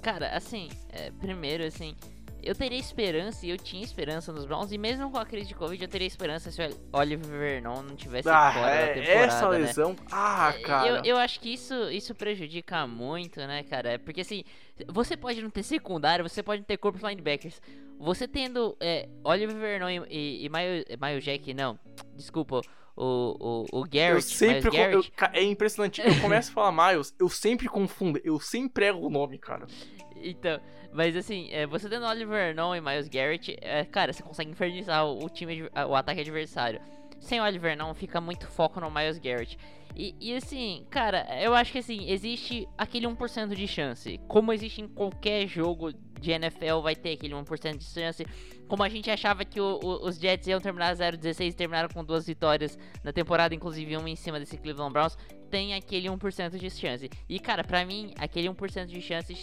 [SPEAKER 2] Cara, assim, é, primeiro, assim, eu teria esperança, e eu tinha esperança nos Browns, e mesmo com a crise de Covid, eu teria esperança se o Oliver Vernon não tivesse
[SPEAKER 1] ah, fora é, da temporada, Essa né? lesão, né? ah, cara.
[SPEAKER 2] Eu, eu acho que isso, isso prejudica muito, né, cara? Porque assim, você pode não ter secundário, você pode não ter corpo linebackers. Você tendo é, Oliver Vernon e, e, e Miles, Miles Jack, não, desculpa, o, o, o Garrett. Eu
[SPEAKER 1] sempre.
[SPEAKER 2] Garrett.
[SPEAKER 1] Eu, é impressionante. Eu começo a falar Miles, eu sempre confundo. Eu sempre erro o nome, cara.
[SPEAKER 2] Então, mas assim, é, você tendo Oliver Non e Miles Garrett, é, cara, você consegue infernizar o, time, o ataque adversário. Sem Oliver Non, fica muito foco no Miles Garrett. E, e, assim, cara, eu acho que assim, existe aquele 1% de chance. Como existe em qualquer jogo de NFL, vai ter aquele 1% de chance. Como a gente achava que o, o, os Jets iam terminar 0-16 e terminaram com duas vitórias na temporada, inclusive uma em cima desse Cleveland Browns, tem aquele 1% de chance. E cara, pra mim, aquele 1% de chance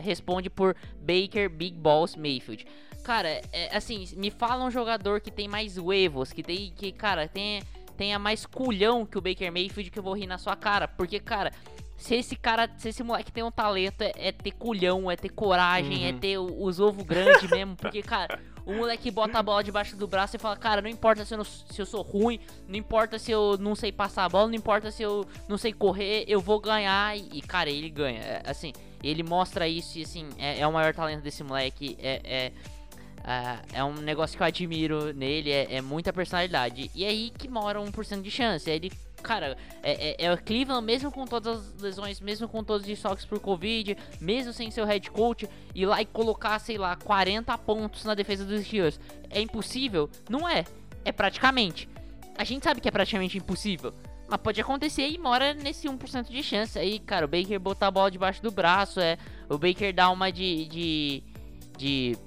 [SPEAKER 2] responde por Baker, Big Balls, Mayfield. Cara, é, assim, me fala um jogador que tem mais huevos, que tem, que, cara, tem, tenha mais culhão que o Baker Mayfield que eu vou rir na sua cara. Porque, cara, se esse cara, se esse moleque tem um talento, é, é ter culhão, é ter coragem, é uhum. é ter os ovos grandes mesmo. Porque, cara, o moleque bota a bola debaixo do braço e fala, cara, não importa se eu, não, se eu sou ruim, não importa se eu não sei passar a bola, não importa se eu não sei correr, eu vou ganhar. E, cara, ele ganha. É, assim, ele mostra isso e, assim, é, é o maior talento desse moleque. É, é, é, é um negócio que eu admiro nele, é, é muita personalidade. E é aí que mora 1% de chance. Ele cara, é, é, é, o Cleveland, mesmo com todas as lesões, mesmo com todos os desfalques por Covid, mesmo sem seu head coach, ir lá e colocar, sei lá, 40 pontos na defesa dos Steelers. É impossível? Não é. É praticamente. A gente sabe que é praticamente impossível. Mas pode acontecer e mora nesse 1% de chance. Aí, cara, o Baker botar a bola debaixo do braço, é. O Baker dá uma de. de. de,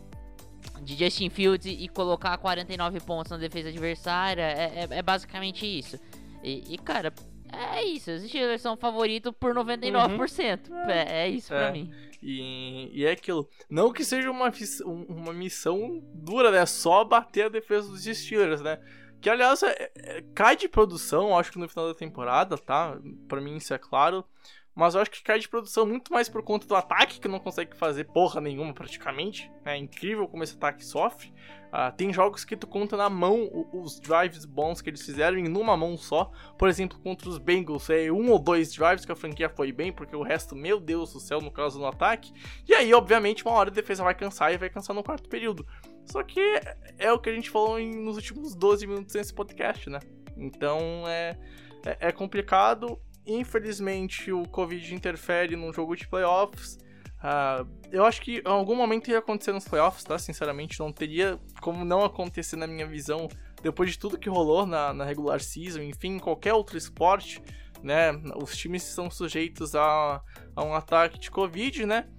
[SPEAKER 2] de Justin Fields e, colocar 49 pontos na defesa adversária. É, é, é basicamente isso. E, e, cara, é isso. Os Steelers são favoritos por 99%. Uhum. É, é isso é. pra mim.
[SPEAKER 1] E, e é aquilo. Não que seja uma, uma missão dura, né? Só bater a defesa dos Steelers, né? Que aliás é, é, cai de produção, acho que no final da temporada, tá? Pra mim isso é claro. Mas eu acho que cai de produção muito mais por conta do ataque, que não consegue fazer porra nenhuma praticamente. É incrível como esse ataque sofre. Uh, tem jogos que tu conta na mão os drives bons que eles fizeram em numa mão só. Por exemplo, contra os Bengals, é um ou dois drives que a franquia foi bem, porque o resto, meu Deus do céu, no caso no ataque. E aí, obviamente, uma hora a defesa vai cansar e vai cansar no quarto período. Só que é o que a gente falou em, nos últimos 12 minutos nesse podcast, né? Então é, é, é complicado Infelizmente, o Covid interfere num jogo de playoffs. Uh, eu acho que em algum momento ia acontecer nos playoffs, tá? Sinceramente, não teria como não acontecer na minha visão, depois de tudo que rolou na, na regular season, enfim, qualquer outro esporte, né? Os times são sujeitos a, a um ataque de Covid, né?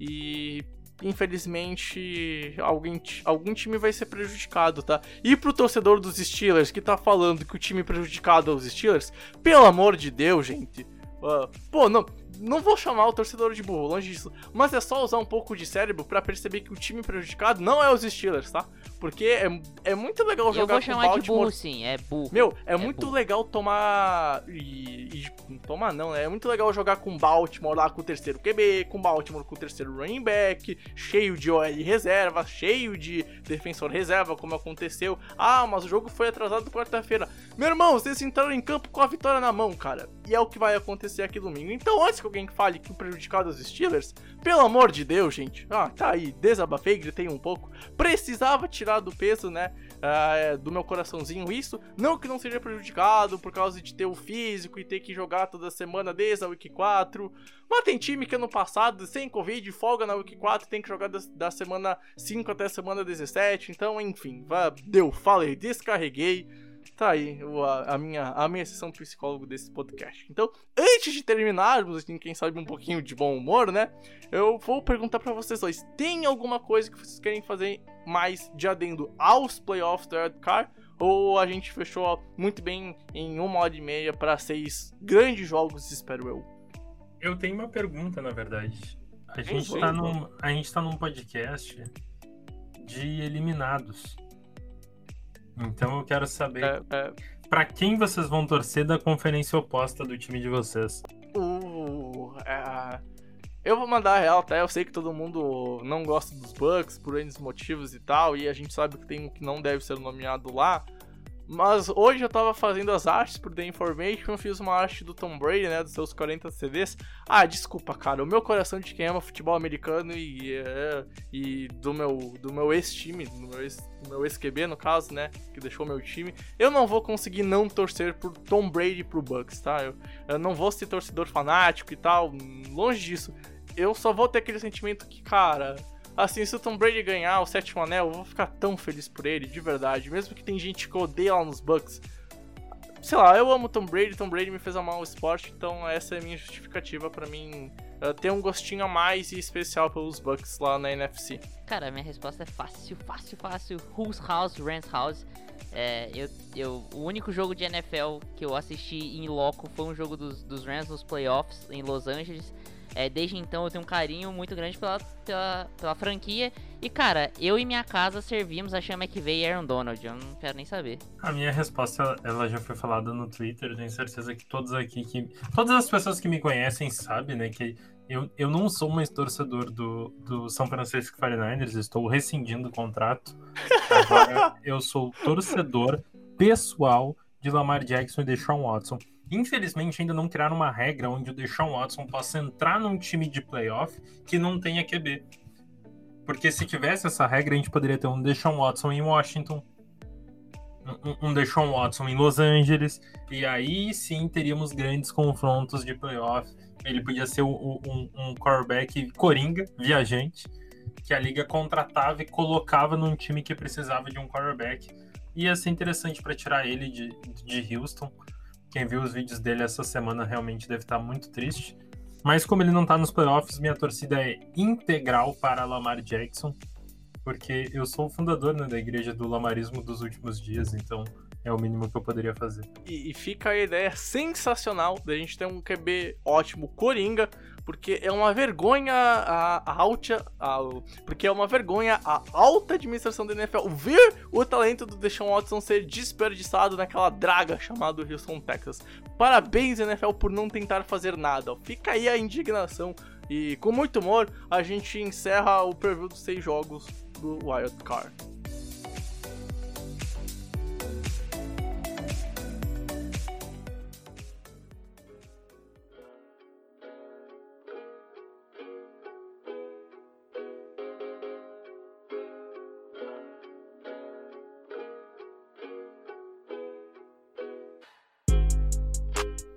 [SPEAKER 1] E infelizmente, alguém, algum time vai ser prejudicado, tá? E pro torcedor dos Steelers que tá falando que o time prejudicado é os Steelers, pelo amor de Deus, gente. Uh, pô, não. Não vou chamar o torcedor de burro, longe disso, mas é só usar um pouco de cérebro para perceber que o time prejudicado não é os Steelers, tá? Porque é, é muito legal jogar
[SPEAKER 2] Eu vou
[SPEAKER 1] com
[SPEAKER 2] chamar
[SPEAKER 1] Baltimore.
[SPEAKER 2] de burro sim, é burro.
[SPEAKER 1] Meu, é,
[SPEAKER 2] É
[SPEAKER 1] muito
[SPEAKER 2] burro.
[SPEAKER 1] legal tomar. E, e- Tomar não, né? É muito legal jogar com Baltimore lá com o terceiro QB, com Baltimore com o terceiro running back, cheio de OL reserva, cheio de defensor reserva, como aconteceu. Ah, mas o jogo foi atrasado quarta-feira. Meu irmão, vocês entraram em campo com a vitória na mão, cara. E é o que vai acontecer aqui domingo. Então, antes que alguém fale que o prejudicado os Steelers, pelo amor de Deus, gente. Ah, tá aí, desabafei, gritei um pouco. Precisava tirar do peso, né? ah, do meu coraçãozinho isso. Não que não seja prejudicado por causa de ter o físico e ter que jogar toda semana desde a Week 4. Mas tem time que ano passado, sem Covid, folga na Week 4, tem que jogar da, da semana 5 até a semana 17. Então, enfim, deu, falei, descarreguei. Tá aí a, a minha, a minha sessão psicólogo desse podcast. Então, antes de terminarmos, assim, quem sabe um pouquinho de bom humor, né? Eu vou perguntar pra vocês dois: tem alguma coisa que vocês querem fazer mais de adendo aos playoffs do Red Car? Ou a gente fechou muito bem em uma hora e meia pra seis grandes jogos, espero eu?
[SPEAKER 3] Eu tenho uma pergunta, na verdade. A gente,
[SPEAKER 1] foi?
[SPEAKER 3] tá num, a gente tá num podcast de eliminados. Então eu quero saber
[SPEAKER 1] É, é,
[SPEAKER 3] pra quem vocês vão torcer da conferência oposta do time de vocês.
[SPEAKER 1] o, é, eu vou mandar a real, tá? Eu sei que todo mundo não gosta dos Bucks por N motivos e tal, e a gente sabe que tem um que não deve ser nomeado lá. Mas hoje eu tava fazendo as artes por The Information, eu fiz uma arte do Tom Brady, né, dos seus 40 CDs. Ah, desculpa, cara, o meu coração de quem ama futebol americano e, é, e do meu, do meu ex-time, do meu ex- ex-QB, no caso, né, que deixou meu time, eu não vou conseguir não torcer por Tom Brady pro Bucks, tá? Eu, eu não vou ser torcedor fanático e tal, longe disso. Eu só vou ter aquele sentimento que, cara, assim, se o Tom Brady ganhar o sétimo anel, eu vou ficar tão feliz por ele, de verdade. Mesmo que tem gente que odeia lá nos Bucks. Sei lá, eu amo Tom Brady, Tom Brady me fez amar o esporte, então essa é a minha justificativa pra mim eh, ter um gostinho a mais e especial pelos Bucks lá na NFC.
[SPEAKER 2] Cara, minha resposta é fácil, fácil, fácil. Whose House, Rams House. É, eu, eu, o único jogo de NFL que eu assisti em loco foi um jogo dos, dos Rams nos playoffs em Los Angeles. É, desde então eu tenho um carinho muito grande pela, pela, pela franquia. E cara, eu e minha casa servimos a Chama McVay e Aaron Donald. Eu não quero nem saber.
[SPEAKER 3] A minha resposta, ela já foi falada no Twitter, tenho certeza que todos aqui que. Todas as pessoas que me conhecem sabem, né, que eu, eu não sou mais torcedor do, do São Francisco 49ers, estou rescindindo o contrato. Agora eu sou torcedor pessoal de Lamar Jackson e Deshaun Watson. Infelizmente, ainda não criaram uma regra onde o Deshaun Watson possa entrar num time de playoff que não tenha QB. Porque se tivesse essa regra, a gente poderia ter um Deshaun Watson em Washington, um, um Deshaun Watson em Los Angeles, e aí sim teríamos grandes confrontos de playoff. Ele podia ser um, um quarterback coringa, viajante, que a liga contratava e colocava num time que precisava de um quarterback. Ia ser interessante para tirar ele de, de Houston. Quem viu os vídeos dele essa semana realmente deve estar muito triste. Mas como ele não tá nos playoffs, minha torcida é integral para Lamar Jackson, porque eu sou o fundador né, da igreja do lamarismo dos últimos dias, então é o mínimo que eu poderia fazer.
[SPEAKER 1] E, e fica a ideia sensacional da gente ter um QB ótimo, Coringa, porque é uma vergonha a, a alta. a- porque é uma vergonha a alta administração da NFL ver o talento do Deshaun Watson ser desperdiçado naquela draga chamada Houston, Texas. Parabéns, NFL, por não tentar fazer nada. Fica aí a indignação. E com muito humor, a gente encerra o preview dos seis jogos do Wild Card.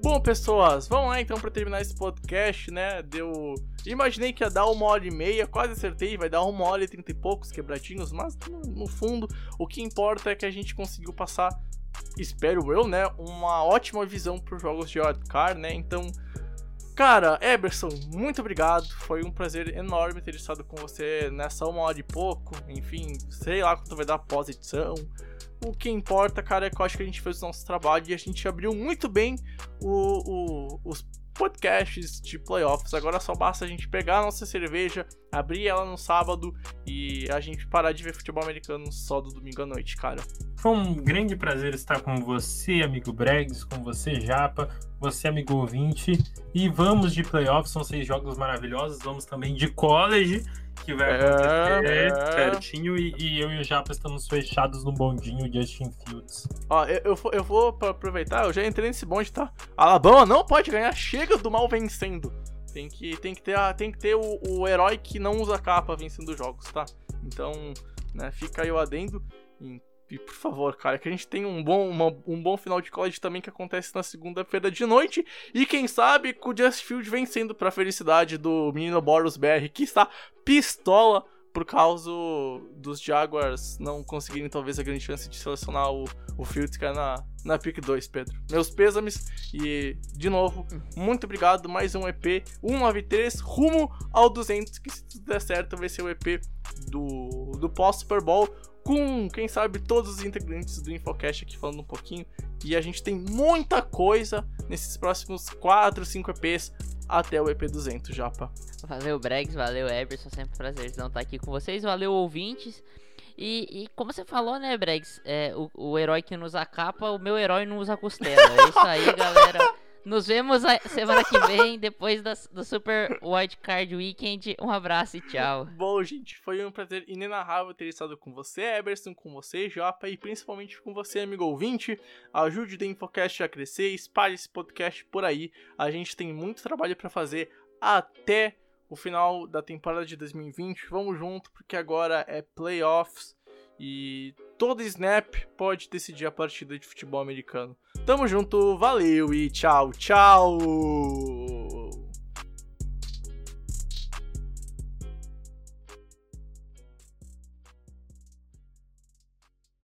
[SPEAKER 1] Bom, pessoas, vamos lá então para terminar esse podcast, né? Deu. Imaginei que ia dar uma hora e meia, quase acertei, vai dar uma hora e trinta e poucos quebradinhos, mas no, fundo, o que importa é que a gente conseguiu passar, espero eu, né? Uma ótima visão para os jogos de Hardcore, né? Então, cara, Eberson, muito obrigado. Foi um prazer enorme ter estado com você nessa uma hora e pouco. Enfim, sei lá quanto vai dar pós-edição. O que importa, cara, é que eu acho que a gente fez o nosso trabalho e a gente abriu muito bem o- o- os podcasts de playoffs. Agora só basta a gente pegar a nossa cerveja, abrir ela no sábado e a gente parar de ver futebol americano só do domingo à noite, cara.
[SPEAKER 3] Foi um grande prazer estar com você, amigo Bregs, com você, Japa, você, amigo ouvinte. E vamos de playoffs, são seis jogos maravilhosos. Vamos também de college, que vai acontecer
[SPEAKER 1] É, é.
[SPEAKER 3] pertinho. E, e eu e o Japa estamos fechados no bondinho Justin Fields.
[SPEAKER 1] Ó, eu, eu, vou- eu vou aproveitar, eu já entrei nesse bonde, tá? Alabama não pode ganhar, chega do mal vencendo. Tem que, tem que ter, a, tem que ter o, o herói que não usa capa vencendo jogos, tá? Então, né, fica aí o adendo. E, e, por favor, cara, que a gente tenha um bom, uma- um bom final de college também que acontece na segunda-feira de noite. E quem sabe com o Just Field vencendo pra felicidade do menino Boros BR, que está pistola por causa dos Jaguars não conseguirem talvez a grande chance de selecionar o, o é na, na pick 2, Pedro. Meus pêsames e, de novo, muito obrigado. Mais um EP 193 rumo ao 200, que se tudo der certo vai ser o EP do, do pós-Super Bowl. Com, quem sabe, todos os integrantes do Infocast aqui falando um pouquinho. E a gente tem muita coisa nesses próximos 4, 5 EPs até o EP 200, Japa.
[SPEAKER 2] Valeu, Bregs, valeu, Eberson. Sempre um prazerzão estar aqui com vocês. Valeu, ouvintes. E, e como você falou, né, Bregs? É, o, o herói que não usa capa, o meu herói não usa costela. É isso aí, galera. Nos vemos semana que vem, depois das- do Super Wild Card Weekend. Um abraço e tchau.
[SPEAKER 1] Bom, gente, foi um prazer inenarrável ter estado com você, Eberson, com você, Japa, e principalmente com você, amigo ouvinte. Ajude o The Infocast a crescer, espalhe esse podcast por aí. A gente tem muito trabalho pra fazer até o final da temporada de 2020. Vamos junto, porque agora é playoffs e todo snap pode decidir a partida de futebol americano. Tamo junto, valeu e tchau, tchau!